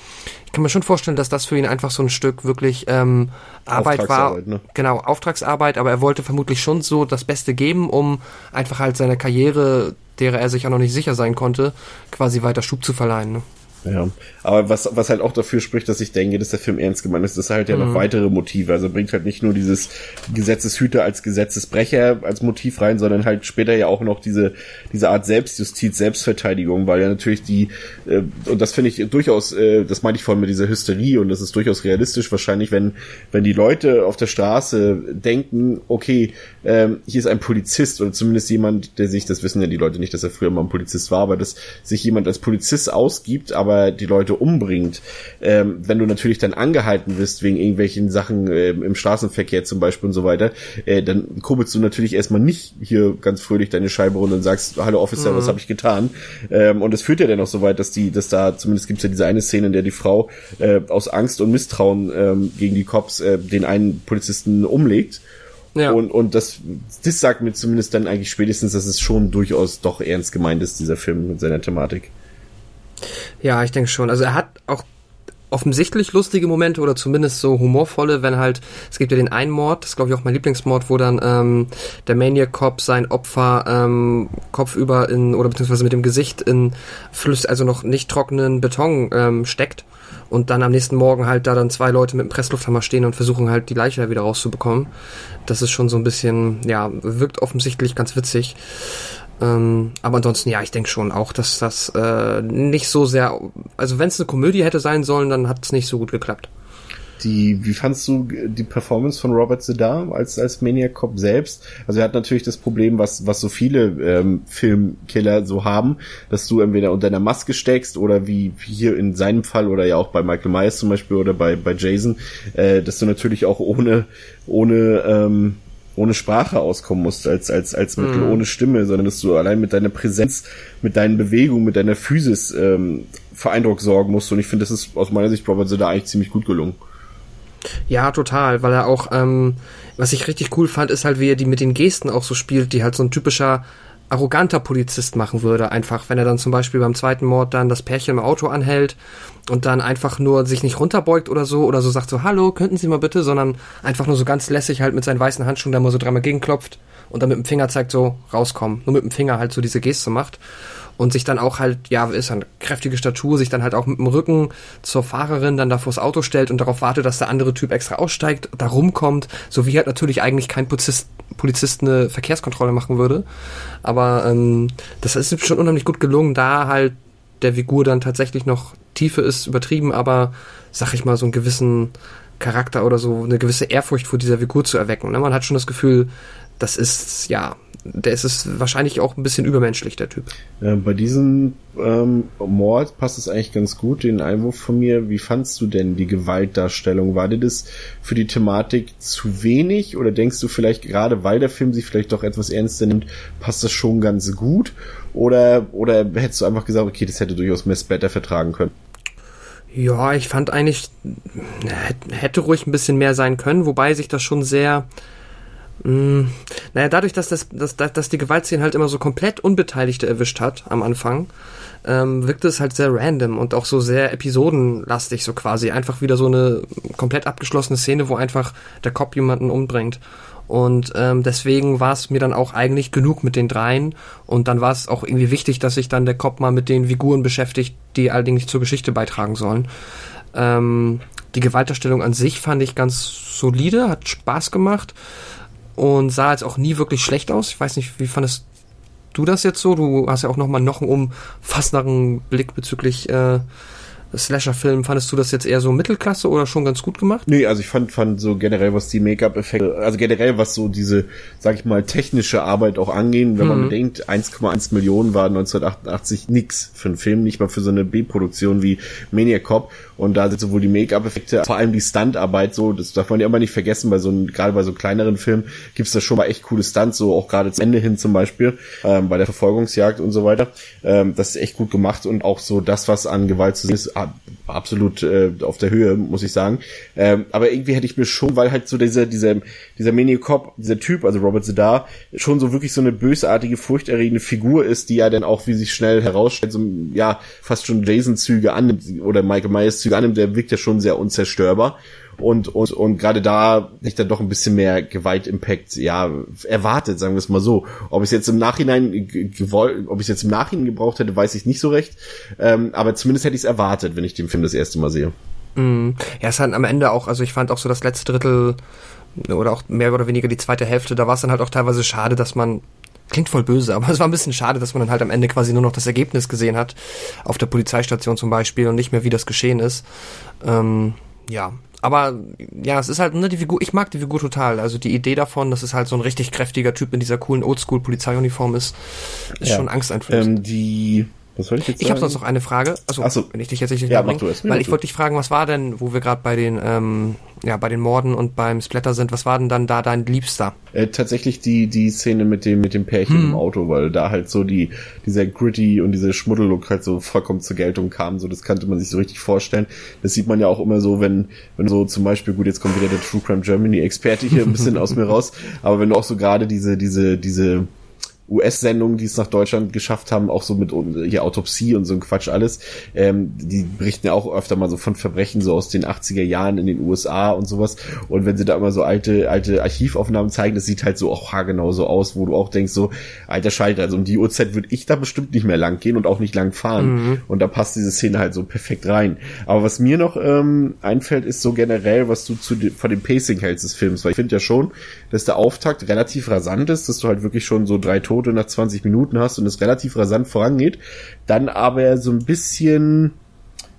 Ich kann mir schon vorstellen, dass das für ihn einfach so ein Stück wirklich ähm, Arbeit war. Ne? Genau, Auftragsarbeit, aber er wollte vermutlich schon so das Beste geben, um einfach halt seiner Karriere, derer er sich auch noch nicht sicher sein konnte, quasi weiter Schub zu verleihen. Ne? Ja, aber was, was halt auch dafür spricht, dass ich denke, dass der Film ernst gemeint ist, er halt ja mhm. noch weitere Motive, also bringt halt nicht nur dieses Gesetzeshüter als Gesetzesbrecher als Motiv rein, sondern halt später ja auch noch diese, diese Art Selbstjustiz, Selbstverteidigung, weil ja natürlich die, äh, und das finde ich durchaus, äh, das meine ich vorhin mit dieser Hysterie und das ist durchaus realistisch wahrscheinlich, wenn, wenn die Leute auf der Straße denken, okay, ähm, hier ist ein Polizist oder zumindest jemand, der sich, das wissen ja die Leute nicht, dass er früher mal ein Polizist war, aber dass sich jemand als Polizist ausgibt, aber die Leute umbringt, ähm, wenn du natürlich dann angehalten wirst wegen irgendwelchen Sachen äh, im Straßenverkehr zum Beispiel und so weiter, äh, dann kurbelst du natürlich erstmal nicht hier ganz fröhlich deine Scheibe runter und sagst, hallo Officer, mhm. was habe ich getan? Ähm, und es führt ja dann auch so weit, dass die, dass da, zumindest gibt's ja diese eine Szene, in der die Frau äh, aus Angst und Misstrauen ähm, gegen die Cops äh, den einen Polizisten umlegt ja. Und, und das, das sagt mir zumindest dann eigentlich spätestens, dass es schon durchaus doch ernst gemeint ist, dieser Film mit seiner Thematik. Ja, ich denke schon. Also er hat auch offensichtlich lustige Momente oder zumindest so humorvolle, wenn halt, es gibt ja den einen Mord, das ist glaube ich auch mein Lieblingsmord, wo dann ähm, der Maniac Cop sein Opfer ähm, kopfüber in, oder beziehungsweise mit dem Gesicht in Flüss, also noch nicht trockenen Beton ähm, steckt und dann am nächsten Morgen halt da dann zwei Leute mit dem Presslufthammer stehen und versuchen halt die Leiche da wieder rauszubekommen. Das ist schon so ein bisschen, ja, wirkt offensichtlich ganz witzig. Ähm, aber ansonsten, ja, ich denke schon auch, dass das äh, nicht so sehr, also wenn es eine Komödie hätte sein sollen, dann hat es nicht so gut geklappt. Die, wie fandst du die Performance von Robert Zedar als, als Maniac Cop selbst? Also er hat natürlich das Problem, was, was so viele ähm, Filmkiller so haben, dass du entweder unter einer Maske steckst oder wie hier in seinem Fall oder ja auch bei Michael Myers zum Beispiel oder bei, bei Jason, äh, dass du natürlich auch ohne, ohne, ähm, ohne Sprache auskommen musst, als, als, als Mittel Mhm. ohne Stimme, sondern dass du allein mit deiner Präsenz, mit deinen Bewegungen, mit deiner Physis ähm, für Eindruck sorgen musst. Und ich finde, das ist aus meiner Sicht Robert da eigentlich ziemlich gut gelungen. Ja, total, weil er auch, ähm, was ich richtig cool fand, ist halt, wie er die mit den Gesten auch so spielt, die halt so ein typischer arroganter Polizist machen würde, einfach, wenn er dann zum Beispiel beim zweiten Mord dann das Pärchen im Auto anhält und dann einfach nur sich nicht runterbeugt oder so, oder so sagt so, hallo, könnten Sie mal bitte, sondern einfach nur so ganz lässig halt mit seinen weißen Handschuhen da mal so dreimal gegenklopft und dann mit dem Finger zeigt so, rauskommen, nur mit dem Finger halt so diese Geste macht und sich dann auch halt, ja, ist eine kräftige Statur, sich dann halt auch mit dem Rücken zur Fahrerin dann da vors Auto stellt und darauf wartet, dass der andere Typ extra aussteigt, da rumkommt, so wie halt natürlich eigentlich kein Polizist, Polizist eine Verkehrskontrolle machen würde. Aber ähm, das ist schon unheimlich gut gelungen, da halt der Figur dann tatsächlich noch Tiefe ist, übertrieben, aber sag ich mal, so einen gewissen Charakter oder so, eine gewisse Ehrfurcht vor dieser Figur zu erwecken. Ne? Man hat schon das Gefühl, das ist, ja, der ist es wahrscheinlich auch ein bisschen übermenschlich, der Typ. Äh, bei diesem ähm, Mord passt es eigentlich ganz gut, den Einwurf von mir. Wie fandst du denn die Gewaltdarstellung? War dir das für die Thematik zu wenig oder denkst du vielleicht gerade, weil der Film sich vielleicht doch etwas ernster nimmt, passt das schon ganz gut? Oder, oder hättest du einfach gesagt, okay, das hätte durchaus Miss Better vertragen können? Ja, ich fand eigentlich, hätte- hätte ruhig ein bisschen mehr sein können, wobei sich das schon sehr, mh, naja, dadurch, dass, das, dass, dass die Gewaltszene halt immer so komplett Unbeteiligte erwischt hat am Anfang, ähm, wirkte es halt sehr random und auch so sehr episodenlastig, so quasi. Einfach wieder so eine komplett abgeschlossene Szene, wo einfach der Cop jemanden umbringt. Und ähm, deswegen war es mir dann auch eigentlich genug mit den dreien. Und dann war es auch irgendwie wichtig, dass sich dann der Cop mal mit den Figuren beschäftigt, die allerdings zur Geschichte beitragen sollen. Ähm, die Gewaltdarstellung an sich fand ich ganz solide, hat Spaß gemacht und sah jetzt auch nie wirklich schlecht aus. Ich weiß nicht, wie fandest du das jetzt so? Du hast ja auch nochmal noch einen umfassenderen Blick bezüglich äh, Slasher-Film. Fandest du das jetzt eher so Mittelklasse oder schon ganz gut gemacht? Nee, also ich fand, fand so generell, was die Make-up-Effekte, also generell, was so diese, sag ich mal, technische Arbeit auch angehen, wenn man bedenkt, 1,1 Millionen war 1988 nix für einen Film, nicht mal für so eine B-Produktion wie Maniac Cop. Und da sind sowohl die Make-up-Effekte, vor allem die Stuntarbeit so, das darf man ja immer nicht vergessen, bei so einem, gerade bei so kleineren Filmen gibt's da schon mal echt coole Stunts, so auch gerade zum Ende hin zum Beispiel, ähm, bei der Verfolgungsjagd und so weiter. Ähm, das ist echt gut gemacht und auch so das, was an Gewalt zu sehen ist, ab- absolut äh, auf der Höhe, muss ich sagen. Ähm, aber irgendwie hätte ich mir schon, weil halt so dieser, dieser, dieser Maniac Cop, dieser Typ, also Robert Zedar, schon so wirklich so eine bösartige, furchterregende Figur ist, die ja dann auch, wie sich schnell herausstellt, so, ja, fast schon Jason-Züge annimmt oder Michael Myers-Züge annimmt, der wirkt ja schon sehr unzerstörbar. Und, und, und gerade da nicht dann doch ein bisschen mehr Gewalt-Impact, ja, erwartet, sagen wir es mal so. Ob ich es jetzt im Nachhinein ge- gewollt, ob ich es jetzt im Nachhinein gebraucht hätte, weiß ich nicht so recht. Ähm, aber zumindest hätte ich es erwartet, wenn ich den Film das erste Mal sehe. Mhm. Ja, es hat am Ende auch, also ich fand auch so das letzte Drittel oder auch mehr oder weniger die zweite Hälfte, da war es dann halt auch teilweise schade, dass man Klingt voll böse, aber es war ein bisschen schade, dass man dann halt am Ende quasi nur noch das Ergebnis gesehen hat, auf der Polizeistation zum Beispiel und nicht mehr, wie das geschehen ist. Ähm, ja, aber ja, es ist halt, ne, die Figur, ich mag die Figur total. Also die Idee davon, dass es halt so ein richtig kräftiger Typ in dieser coolen Oldschool-Polizeiuniform ist, ist Ja. schon angsteinflößend. Ähm, die, was soll ich jetzt Ich habe sonst noch eine Frage. Also, so. wenn ich dich jetzt nicht Ja, erst. weil ich wollte dich fragen, was war denn, wo wir gerade bei den ähm, ja, bei den Morden und beim Splatter sind, was war denn dann da dein Liebster? Äh, tatsächlich die die Szene mit dem mit dem Pärchen Hm. im Auto, weil da halt so die dieser gritty und dieser Schmuddellook halt so vollkommen zur Geltung kam. So das kannte man sich so richtig vorstellen. Das sieht man ja auch immer so, wenn wenn so zum Beispiel gut jetzt kommt wieder der True Crime Germany Experte hier ein bisschen aus mir raus, aber wenn du auch so gerade diese diese diese US-Sendungen, die es nach Deutschland geschafft haben, auch so mit hier Autopsie und so ein Quatsch alles, ähm, die berichten ja auch öfter mal so von Verbrechen so aus den 80er Jahren in den USA und sowas. Und wenn sie da immer so alte, alte Archivaufnahmen zeigen, das sieht halt so auch haargenau so aus, wo du auch denkst so, alter Schalter, also um die Uhrzeit würde ich da bestimmt nicht mehr lang gehen und auch nicht lang fahren. Und da passt diese Szene halt so perfekt rein. Aber was mir noch ähm, einfällt, ist so generell, was du zu de von dem Pacing hältst des Films, weil ich finde ja schon, dass der Auftakt relativ rasant ist, dass du halt wirklich schon so drei Tote nach 20 Minuten hast und es relativ rasant vorangeht. Dann aber so ein bisschen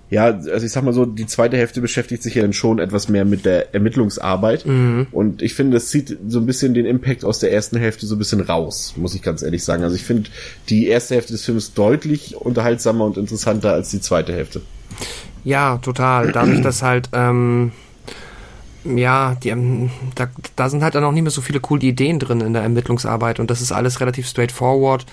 ja, also ich sag mal so, die zweite Hälfte beschäftigt sich ja dann schon etwas mehr mit der Ermittlungsarbeit. Mhm. Und ich finde, das zieht so ein bisschen den Impact aus der ersten Hälfte so ein bisschen raus, muss ich ganz ehrlich sagen. Also ich finde die erste Hälfte des Films deutlich unterhaltsamer und interessanter als die zweite Hälfte. Ja, total. Dadurch, dass halt, ähm, ja, die, ähm, da, da sind halt dann auch nicht mehr so viele coole Ideen drin in der Ermittlungsarbeit und das ist alles relativ straightforward.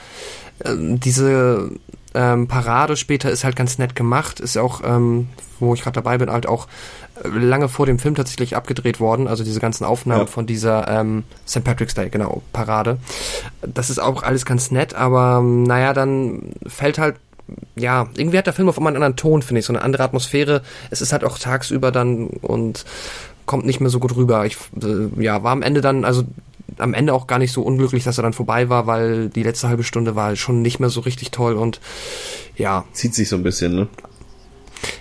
Ähm, diese ähm, Parade später ist halt ganz nett gemacht, ist auch, ähm, wo ich gerade dabei bin, halt auch äh, lange vor dem Film tatsächlich abgedreht worden, also diese ganzen Aufnahmen ja. von dieser ähm, St. Patrick's Day, genau, Parade. Das ist auch alles ganz nett, aber naja, dann fällt halt ja, irgendwie hat der Film auf einmal einen anderen Ton, finde ich, so eine andere Atmosphäre. Es ist halt auch tagsüber dann und kommt nicht mehr so gut rüber. Ich äh, ja, war am Ende dann, also am Ende auch gar nicht so unglücklich, dass er dann vorbei war, weil die letzte halbe Stunde war schon nicht mehr so richtig toll und ja. Zieht sich so ein bisschen, ne?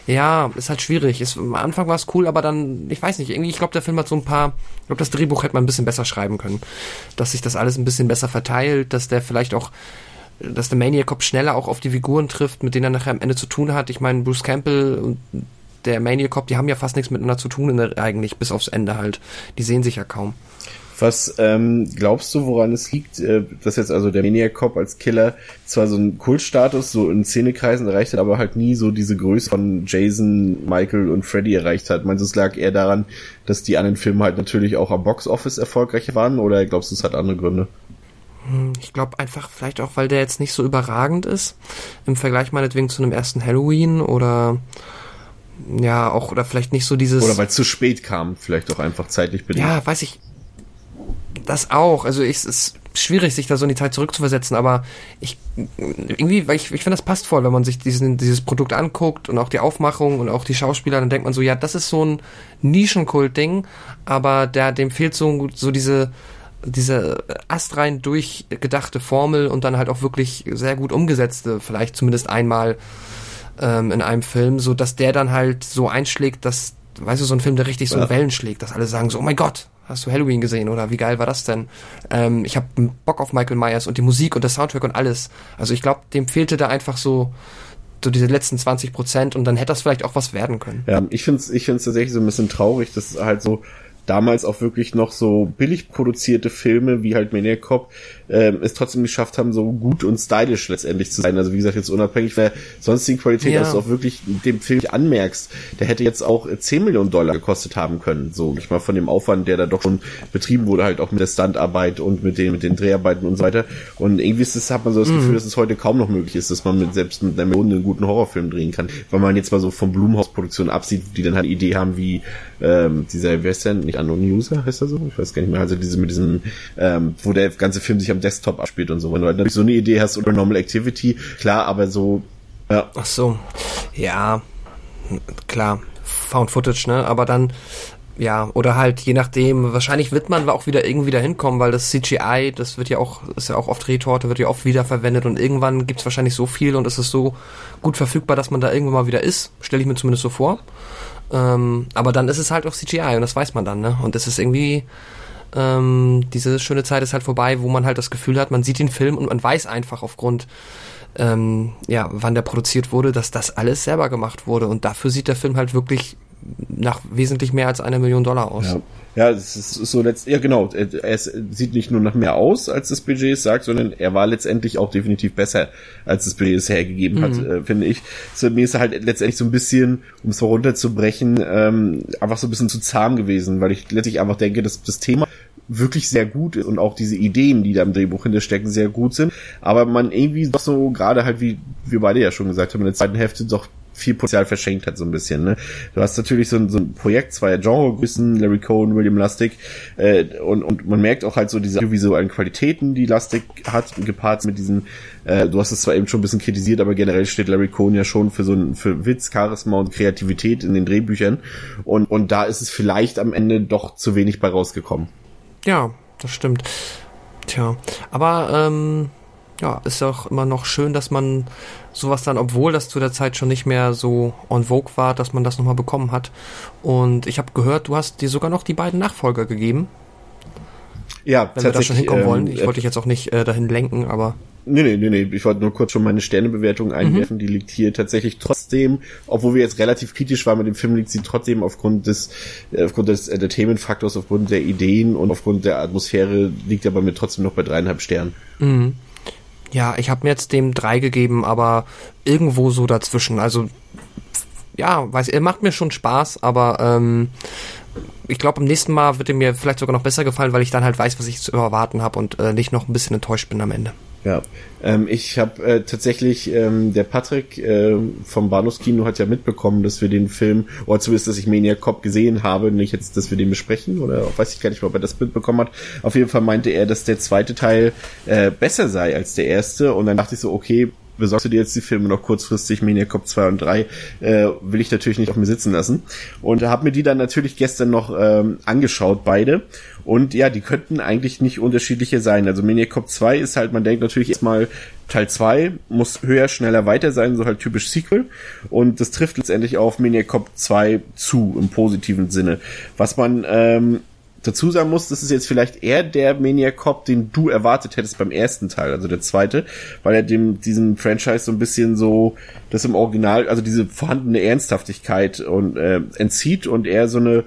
Ja, ist halt schwierig. Ist, am Anfang war es cool, aber dann, ich weiß nicht, irgendwie, ich glaube, der Film hat so ein paar, ich glaube, das Drehbuch hätte man ein bisschen besser schreiben können. Dass sich das alles ein bisschen besser verteilt, dass der vielleicht auch, dass der Maniac Cop schneller auch auf die Figuren trifft, mit denen er nachher am Ende zu tun hat. Ich meine, Bruce Campbell und der Maniac Cop, die haben ja fast nichts miteinander zu tun, der, eigentlich, bis aufs Ende halt. Die sehen sich ja kaum. Was ähm, glaubst du, woran es liegt, äh, dass jetzt also der Maniac Cop als Killer zwar so einen Kultstatus so in Szenekreisen erreicht hat, aber halt nie so diese Größe von Jason, Michael und Freddy erreicht hat? Meinst du, es lag eher daran, dass die anderen Filme halt natürlich auch am Boxoffice erfolgreich waren oder glaubst du, es hat andere Gründe? Hm, ich glaube einfach vielleicht auch, weil der jetzt nicht so überragend ist im Vergleich meinetwegen zu einem ersten Halloween oder ja auch oder vielleicht nicht so dieses oder weil es zu spät kam, vielleicht auch einfach zeitlich bedingt. Ja, weiß ich das auch. Also ich, es ist schwierig, sich da so in die Zeit zurückzuversetzen, aber ich irgendwie, weil ich, ich finde, das passt voll, wenn man sich diesen, dieses Produkt anguckt und auch die Aufmachung und auch die Schauspieler, dann denkt man so, ja, das ist so ein Nischenkult-Ding, aber der, dem fehlt so, so diese, diese astrein durchgedachte Formel und dann halt auch wirklich sehr gut umgesetzte, vielleicht zumindest einmal ähm, in einem Film, so dass der dann halt so einschlägt, dass, weißt du, so ein Film, der richtig so ja. Wellen schlägt, dass alle sagen so, oh mein Gott, Hast du Halloween gesehen oder wie geil war das denn? Ähm, ich habe Bock auf Michael Myers und die Musik und der Soundtrack und alles. Also ich glaube, dem fehlte da einfach so so diese letzten 20 Prozent und dann hätte das vielleicht auch was werden können. Ja, ich finde es ich find's tatsächlich so ein bisschen traurig, dass halt so damals auch wirklich noch so billig produzierte Filme wie halt Maniac Cop ähm, es trotzdem geschafft haben, so gut und stylisch letztendlich zu sein. Also wie gesagt, jetzt unabhängig wer sonstigen Qualität, ja. dass du auch wirklich dem Film anmerkst, der hätte jetzt auch 10 Millionen Dollar gekostet haben können. So, ich mal von dem Aufwand, der da doch schon betrieben wurde, halt auch mit der Standarbeit und mit den, mit den Dreharbeiten und so weiter. Und irgendwie ist das, hat man so das mhm. Gefühl, dass es heute kaum noch möglich ist, dass man mit, selbst mit einer Million einen guten Horrorfilm drehen kann. Weil man jetzt mal so von Blumhaus-Produktionen absieht, die dann halt eine Idee haben, wie ähm, dieser, wer ist denn, nicht Unknown User heißt er so? Ich weiß gar nicht mehr. Also diese mit diesem, ähm, wo der ganze Film sich am Desktop abspielt und so. Wenn du halt so eine Idee hast oder Normal Activity, klar, aber so, ja. Ach so, ja, klar, Found Footage, ne, aber dann, ja, oder halt je nachdem, wahrscheinlich wird man auch wieder irgendwie dahin kommen, weil das CGI, das wird ja auch, ist ja auch oft Retorte, wird ja oft wiederverwendet und irgendwann gibt's wahrscheinlich so viel und es ist so gut verfügbar, dass man da irgendwann mal wieder ist, stelle ich mir zumindest so vor. Ähm, aber dann ist es halt auch CGI und das weiß man dann, ne? Und das ist irgendwie, ähm, diese schöne Zeit ist halt vorbei, wo man halt das Gefühl hat, man sieht den Film und man weiß einfach aufgrund, ähm, ja, wann der produziert wurde, dass das alles selber gemacht wurde. Und dafür sieht der Film halt wirklich nach wesentlich mehr als einer Million Dollar aus. Ja. Ja, es ist so letzt, ja genau, es sieht nicht nur nach mehr aus, als das Budget es sagt, sondern er war letztendlich auch definitiv besser, als das Budget es hergegeben mhm. hat, äh, finde ich. So, mir ist er halt letztendlich so ein bisschen, um es so runterzubrechen, ähm, einfach so ein bisschen zu zahm gewesen, weil ich letztlich einfach denke, dass das Thema wirklich sehr gut ist und auch diese Ideen, die da im Drehbuch hinterstecken, sehr gut sind. Aber man irgendwie doch so, gerade halt, wie wir beide ja schon gesagt haben, in der zweiten Hälfte doch viel Potenzial verschenkt hat, so ein bisschen. Ne? Du hast natürlich so ein, so ein Projekt, zwei Genregrößen, Larry Cohen, William Lustig, äh, und, und man merkt auch halt so diese visuellen Qualitäten, die Lustig hat, gepaart mit diesen, äh, du hast es zwar eben schon ein bisschen kritisiert, aber generell steht Larry Cohen ja schon für so ein, für Witz, Charisma und Kreativität in den Drehbüchern. Und, und da ist es vielleicht am Ende doch zu wenig bei rausgekommen. Ja, das stimmt. Tja, aber ähm, ja, ist auch immer noch schön, dass man sowas dann, obwohl das zu der Zeit schon nicht mehr so on vogue war, dass man das nochmal bekommen hat. Und ich habe gehört, du hast dir sogar noch die beiden Nachfolger gegeben. Ja, wenn wir da schon hinkommen ähm, wollen. Ich wollte dich jetzt auch nicht äh, dahin lenken, aber Nee, nee, nee, nee. Ich wollte nur kurz schon meine Sternebewertung Mhm. einwerfen. Die liegt hier tatsächlich trotzdem, obwohl wir jetzt relativ kritisch waren mit dem Film, liegt sie trotzdem aufgrund des, äh, aufgrund des Entertainment-Faktors, aufgrund der Ideen und aufgrund der Atmosphäre liegt er bei mir trotzdem noch bei dreieinhalb Sternen. Ja, ich habe mir jetzt dem drei gegeben, aber irgendwo so dazwischen. Also ja, weiß, er macht mir schon Spaß, aber ähm, ich glaube, beim nächsten Mal wird er mir vielleicht sogar noch besser gefallen, weil ich dann halt weiß, was ich zu erwarten habe und äh, nicht noch ein bisschen enttäuscht bin am Ende. Ja, ähm, ich habe äh, tatsächlich, ähm, der Patrick äh, vom Bahnhofskino hat ja mitbekommen, dass wir den Film, oder zumindest, dass ich Maniac Cop gesehen habe, nicht jetzt, dass wir den besprechen, oder weiß ich gar nicht ob er das mitbekommen hat. Auf jeden Fall meinte er, dass der zweite Teil äh, besser sei als der erste und dann dachte ich so, okay, besorgst du dir jetzt die Filme noch kurzfristig, Maniac Cop 2 und 3, äh, will ich natürlich nicht auf mir sitzen lassen. Und habe mir die dann natürlich gestern noch ähm, angeschaut, beide. Und ja, die könnten eigentlich nicht unterschiedlicher sein. Also Maniac Cop 2 ist halt, man denkt natürlich erstmal, Teil 2 muss höher, schneller, weiter sein, so halt typisch Sequel. Und das trifft letztendlich auf Maniac Cop 2 zu, im positiven Sinne. Was man ähm, dazu sagen muss, das ist jetzt vielleicht eher der Maniac Cop, den du erwartet hättest beim ersten Teil, also der zweite, weil er dem diesem Franchise so ein bisschen so das im Original, also diese vorhandene Ernsthaftigkeit und äh, entzieht und er so eine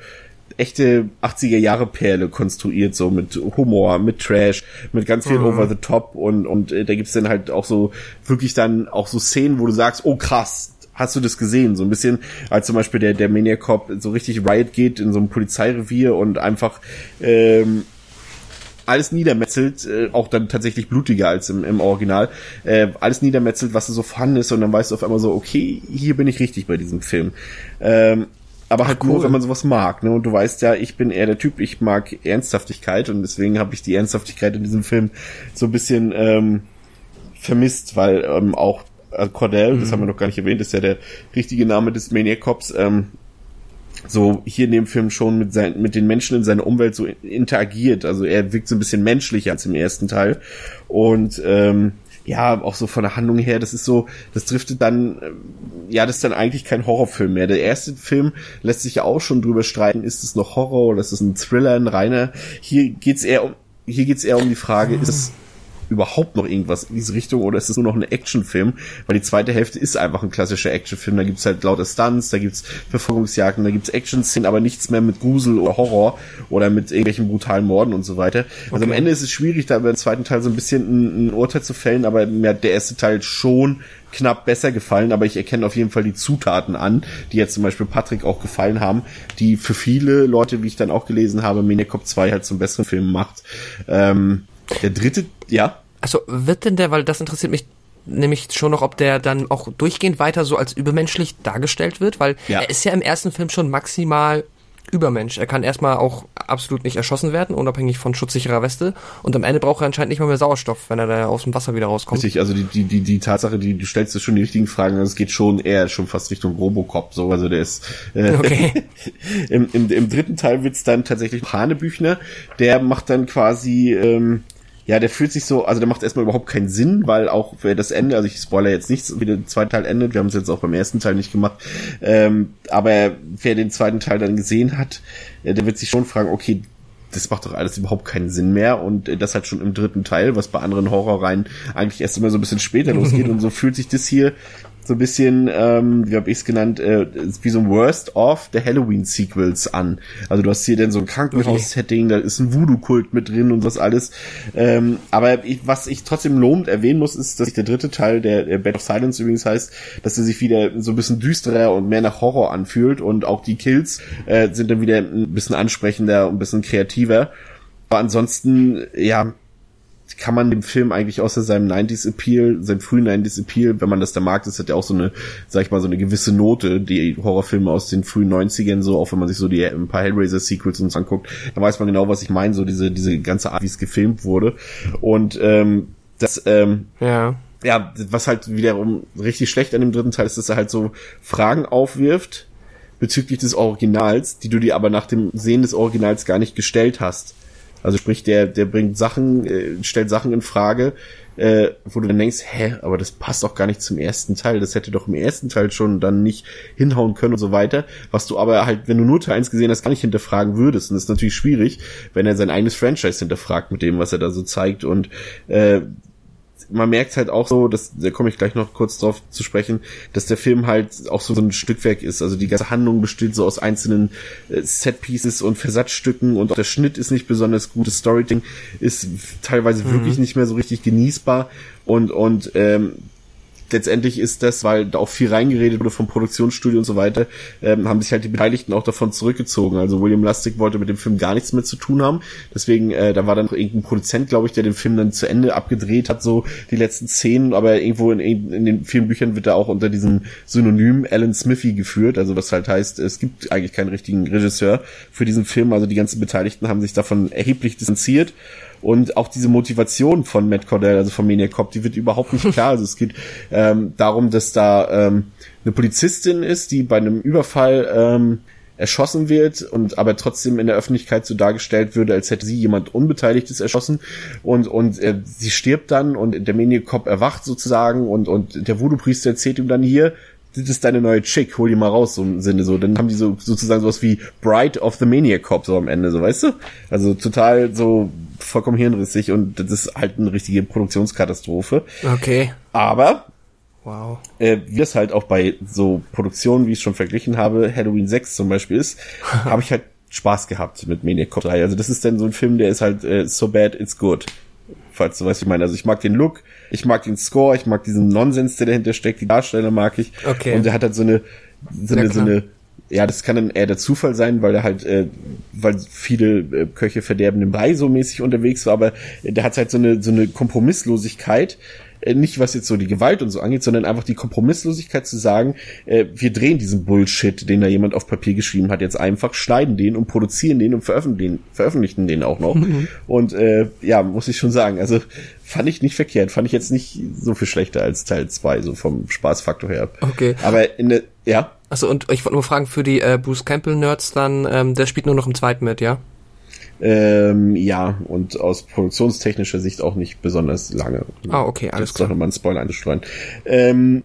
echte 80er Jahre Perle konstruiert, so mit Humor, mit Trash, mit ganz viel over the top und und äh, da gibt's dann halt auch so wirklich dann auch so Szenen, wo du sagst, oh krass, hast du das gesehen? So ein bisschen, als zum Beispiel der, der Maniac Cop so richtig Riot geht in so einem Polizeirevier und einfach ähm, alles niedermetzelt, äh, auch dann tatsächlich blutiger als im, im Original, äh, alles niedermetzelt, was so vorhanden ist und dann weißt du auf einmal so, okay, hier bin ich richtig bei diesem Film. Ähm, aber halt nur, cool. wenn man sowas mag, ne? Und du weißt ja, ich bin eher der Typ, ich mag Ernsthaftigkeit und deswegen habe ich die Ernsthaftigkeit in diesem Film so ein bisschen ähm, vermisst, weil ähm, auch äh, Cordell, das haben wir noch gar nicht erwähnt, ist ja der richtige Name des Maniac Cops, ähm, so hier in dem Film schon mit, sein, mit den Menschen in seiner Umwelt so interagiert. Also er wirkt so ein bisschen menschlicher als im ersten Teil. Und ähm, ja, auch so von der Handlung her, das ist so, das driftet dann, ähm, ja, das ist dann eigentlich kein Horrorfilm mehr. Der erste Film lässt sich ja auch schon drüber streiten, ist es noch Horror oder ist es ein Thriller, ein reiner. Hier geht's eher um, hier geht's eher um die Frage, ist es überhaupt noch irgendwas in diese Richtung oder ist es nur noch ein Actionfilm? Weil die zweite Hälfte ist einfach ein klassischer Actionfilm. Da gibt's halt lauter Stunts, da gibt's Verfolgungsjagden, da gibt's Action-Szenen, aber nichts mehr mit Grusel oder Horror oder mit irgendwelchen brutalen Morden und so weiter. Also am Ende ist es schwierig, da über den zweiten Teil so ein bisschen ein, ein Urteil zu fällen, aber mir hat der erste Teil schon knapp besser gefallen, aber ich erkenne auf jeden Fall die Zutaten an, die jetzt zum Beispiel Patrick auch gefallen haben, die für viele Leute, wie ich dann auch gelesen habe, Maniac Cop 2 halt zum besseren Film macht. Ähm, der dritte, ja, Also wird denn der, weil das interessiert mich nämlich schon noch, ob der dann auch durchgehend weiter so als übermenschlich dargestellt wird, weil Ja. er ist ja im ersten Film schon maximal Übermensch. Er kann erstmal auch absolut nicht erschossen werden, unabhängig von schutzsicherer Weste. Und am Ende braucht er anscheinend nicht mal mehr Sauerstoff, wenn er da aus dem Wasser wieder rauskommt. Richtig, also die, die, die, die Tatsache, die, du stellst schon die richtigen Fragen, es geht schon eher schon fast Richtung Robocop, so, also der ist, äh, Okay. im, im, im dritten Teil wird's dann tatsächlich Hanebüchner, der macht dann quasi, ähm, ja, der fühlt sich so, also der macht erstmal überhaupt keinen Sinn, weil auch wer das Ende, also ich spoiler jetzt nichts, wie der zweite Teil endet, wir haben es jetzt auch beim ersten Teil nicht gemacht, ähm, aber wer den zweiten Teil dann gesehen hat, äh, der wird sich schon fragen, okay, das macht doch alles überhaupt keinen Sinn mehr und äh, das halt schon im dritten Teil, was bei anderen Horrorreihen eigentlich erst immer so ein bisschen später losgeht und so fühlt sich das hier so ein bisschen, ähm, wie habe ich es genannt, äh, wie so ein Worst of der Halloween-Sequels an. Also du hast hier dann so ein Krankenhaus-Setting, da ist ein Voodoo-Kult mit drin und das alles. Ähm, aber ich, was ich trotzdem lobend erwähnen muss, ist, dass sich der dritte Teil, der, der Bed of Silence übrigens heißt, dass er sich wieder so ein bisschen düsterer und mehr nach Horror anfühlt und auch die Kills äh, sind dann wieder ein bisschen ansprechender und ein bisschen kreativer. Aber ansonsten, ja, kann man dem Film eigentlich außer seinem 90s Appeal, seinem frühen 90s Appeal, wenn man das da mag, das hat ja auch so eine, sag ich mal, so eine gewisse Note, die Horrorfilme aus den frühen 90ern, so, auch wenn man sich so die ein paar Hellraiser Sequels und so anguckt, dann weiß man genau, was ich meine, so diese, diese ganze Art, wie es gefilmt wurde. Und ähm, das, ähm, Ja. ja, was halt wiederum richtig schlecht an dem dritten Teil ist, dass er halt so Fragen aufwirft bezüglich des Originals, die du dir aber nach dem Sehen des Originals gar nicht gestellt hast. Also sprich, der, der bringt Sachen, äh, stellt Sachen in Frage, äh, wo du dann denkst, hä, aber das passt doch gar nicht zum ersten Teil. Das hätte doch im ersten Teil schon dann nicht hinhauen können und so weiter. Was du aber halt, wenn du nur Teil 1 gesehen hast, gar nicht hinterfragen würdest. Und das ist natürlich schwierig, wenn er sein eigenes Franchise hinterfragt mit dem, was er da so zeigt. Und äh, man merkt halt auch so, dass, da komme ich gleich noch kurz drauf zu sprechen, dass der Film halt auch so, so ein Stückwerk ist. Also die ganze Handlung besteht so aus einzelnen äh, Set-Pieces und Versatzstücken und auch der Schnitt ist nicht besonders gut. Das Storytelling ist teilweise mhm. wirklich nicht mehr so richtig genießbar und, und ähm, letztendlich ist das, weil da auch viel reingeredet wurde vom Produktionsstudio und so weiter, ähm, haben sich halt die Beteiligten auch davon zurückgezogen. Also William Lustig wollte mit dem Film gar nichts mehr zu tun haben. Deswegen, äh, da war dann noch irgendein Produzent, glaube ich, der den Film dann zu Ende abgedreht hat, so die letzten Szenen, aber irgendwo in, in den vielen Büchern wird er auch unter diesem Synonym Alan Smithy geführt, also was halt heißt, es gibt eigentlich keinen richtigen Regisseur für diesen Film, also die ganzen Beteiligten haben sich davon erheblich distanziert und auch diese Motivation von Matt Cordell, also von Maniac Cop, die wird überhaupt nicht klar. Also es geht ähm, darum, dass da ähm, eine Polizistin ist, die bei einem Überfall ähm, erschossen wird und aber trotzdem in der Öffentlichkeit so dargestellt würde, als hätte sie jemand Unbeteiligtes erschossen und und äh, sie stirbt dann und der Maniac Cop erwacht sozusagen und und der Voodoo-Priester erzählt ihm dann hier, das ist deine neue Chick, hol die mal raus, so im Sinne so. Dann haben die so sozusagen sowas wie Bride of the Maniac Cop so am Ende, so weißt du? Also total so vollkommen hirnrissig und das ist halt eine richtige Produktionskatastrophe. Okay. Aber Wow. Äh, wie es halt auch bei so Produktionen, wie ich es schon verglichen habe, Halloween 6 zum Beispiel ist, habe ich halt Spaß gehabt mit Maniac Cop 3. Also das ist dann so ein Film, der ist halt äh, so bad it's good. Falls du weißt, wie ich meine. Also ich mag den Look, ich mag den Score, ich mag diesen Nonsens, der dahinter steckt, die Darsteller mag ich. Okay. Und der hat halt so eine, so eine, so eine, ja, das kann dann eher der Zufall sein, weil er halt, äh, weil viele äh, Köche verderben den Brei so mäßig unterwegs war, aber der hat halt so eine, so eine Kompromisslosigkeit, äh, nicht was jetzt so die Gewalt und so angeht, sondern einfach die Kompromisslosigkeit zu sagen, äh, wir drehen diesen Bullshit, den da jemand auf Papier geschrieben hat, jetzt einfach, schneiden den und produzieren den und veröffentlichen, veröffentlichen den auch noch. Mhm. Und äh, ja, muss ich schon sagen, also fand ich nicht verkehrt, fand ich jetzt nicht so viel schlechter als Teil 2, so vom Spaßfaktor her. Okay. Aber in der, ja. Also und ich wollte nur fragen, für die äh, Bruce Campbell-Nerds dann, ähm, der spielt nur noch im zweiten mit, ja? Ähm, ja, und aus produktionstechnischer Sicht auch nicht besonders lange. Ah, okay, alles klar. noch mal einen Spoiler einzustreuen. Ähm,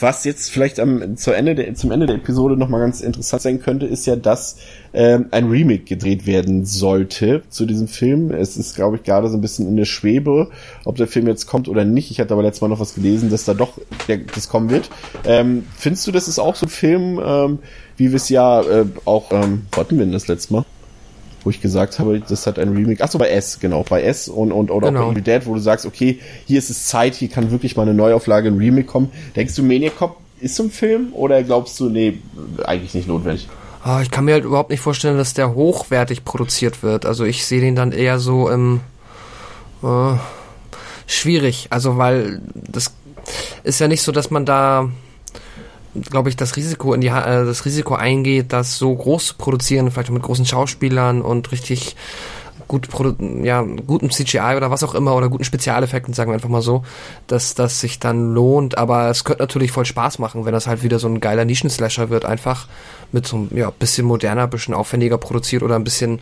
was jetzt vielleicht am, zu Ende der, zum Ende der Episode nochmal ganz interessant sein könnte, ist ja, dass ähm, ein Remake gedreht werden sollte zu diesem Film. Es ist, glaube ich, gerade so ein bisschen in der Schwebe, ob der Film jetzt kommt oder nicht. Ich hatte aber letztes Mal noch was gelesen, dass da doch der, das kommen wird. Ähm, findest du, das ist auch so ein Film, ähm, wie wir es ja äh, auch, ähm, hatten wir denn das letzte Mal? Wo ich gesagt habe, das hat ein Remake. Achso, bei S, genau, bei S und, und oder genau. auch bei Evil Dead, wo du sagst, okay, hier ist es Zeit, hier kann wirklich mal eine Neuauflage, ein Remake kommen. Denkst du, Maniac Cop ist so ein Film oder glaubst du, nee, eigentlich nicht notwendig? Oh, ich kann mir halt überhaupt nicht vorstellen, dass der hochwertig produziert wird. Also ich sehe den dann eher so im äh, schwierig. Also weil das ist ja nicht so, dass man da glaube ich, das Risiko in die äh, das Risiko eingeht, das so groß zu produzieren, vielleicht mit großen Schauspielern und richtig gut ja guten CGI oder was auch immer oder guten Spezialeffekten sagen wir einfach mal so, dass das sich dann lohnt, aber es könnte natürlich voll Spaß machen, wenn das halt wieder so ein geiler Nischenslasher wird, einfach mit so einem ja bisschen moderner, bisschen aufwendiger produziert oder ein bisschen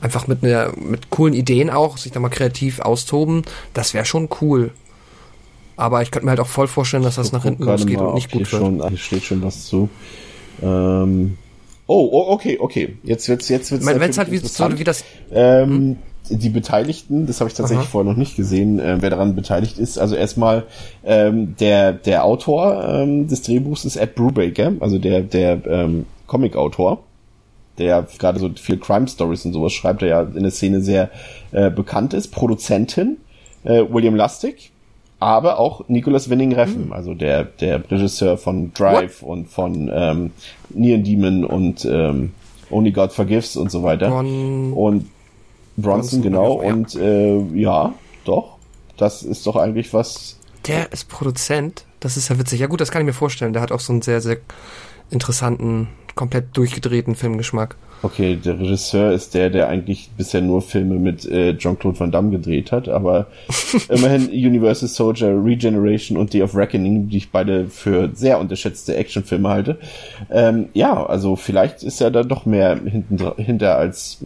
einfach mit einer mit coolen Ideen auch, sich da mal kreativ austoben, das wäre schon cool. Aber ich könnte mir halt auch voll vorstellen, dass das nach hinten losgeht und nicht gut wird. Schon, hier steht schon was zu. Ähm, oh, oh, okay, okay. Jetzt wird's, jetzt wird's. Wenn es halt wie, so, wie das. Ähm, hm? Die Beteiligten, das habe ich tatsächlich Aha. vorher noch nicht gesehen, äh, wer daran beteiligt ist. Also erstmal ähm, der der Autor ähm, des Drehbuchs ist Ed Brubaker, also der der ähm, Comic-Autor der gerade so viel Crime Stories und sowas schreibt, der ja in der Szene sehr äh, bekannt ist. Produzentin äh, William Lustig, aber auch Nicholas Winning Reffen, mhm. also der, der Regisseur von Drive What? und von ähm, Neon Demon und ähm, Only God Forgives und so weiter. Bron und Bronson, Bronson genau. Und äh, ja, doch. Das ist doch eigentlich was. Der ist Produzent. Das ist ja witzig. Ja gut, das kann ich mir vorstellen. Der hat auch so einen sehr, sehr interessanten, komplett durchgedrehten Filmgeschmack. Okay, der Regisseur ist der, der eigentlich bisher nur Filme mit äh, Jean-Claude Van Damme gedreht hat, aber immerhin Universal Soldier, Regeneration und Day of Reckoning, die ich beide für sehr unterschätzte Actionfilme halte. Ähm, ja, also vielleicht ist er da doch mehr hinten, hinter als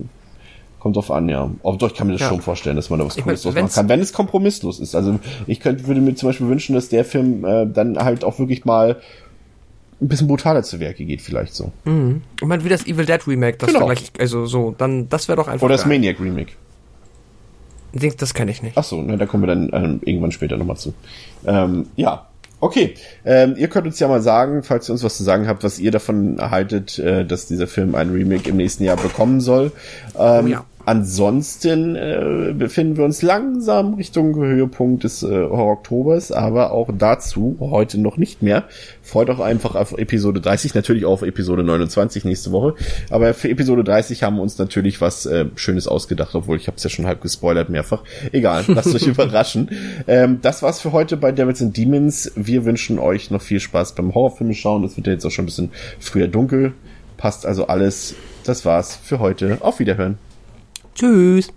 kommt drauf an, ja. Aber doch, ich kann mir das ja. schon vorstellen, dass man da was Cooles draus machen kann, wenn es kompromisslos ist. Also ich könnte, würde mir zum Beispiel wünschen, dass der Film äh, dann halt auch wirklich mal ein bisschen brutaler zu Werke geht, vielleicht so. Mhm. Ich meine, wie das Evil Dead Remake, das genau. gleich, also so, dann, das wäre doch einfach. Oder das geil. Maniac Remake. Dings, das kenne ich nicht. Ach so, ne, da kommen wir dann ähm, irgendwann später nochmal zu. Ähm, ja, okay. Ähm, ihr könnt uns ja mal sagen, falls ihr uns was zu sagen habt, was ihr davon haltet, äh, dass dieser Film ein Remake im nächsten Jahr bekommen soll. Ähm, Oh ja. Ansonsten äh, befinden wir uns langsam Richtung Höhepunkt des äh, Horror-Oktobers, aber auch dazu heute noch nicht mehr. Freut auch einfach auf Episode 30, natürlich auch auf Episode 29 nächste Woche. Aber für Episode 30 haben wir uns natürlich was äh, Schönes ausgedacht, obwohl ich habe es ja schon halb gespoilert mehrfach. Egal, lasst euch überraschen. Ähm, das war's für heute bei Devils and Demons. Wir wünschen euch noch viel Spaß beim Horrorfilme schauen. Es wird ja jetzt auch schon ein bisschen früher dunkel. Passt also alles. Das war's für heute. Auf Wiederhören. Tschüss.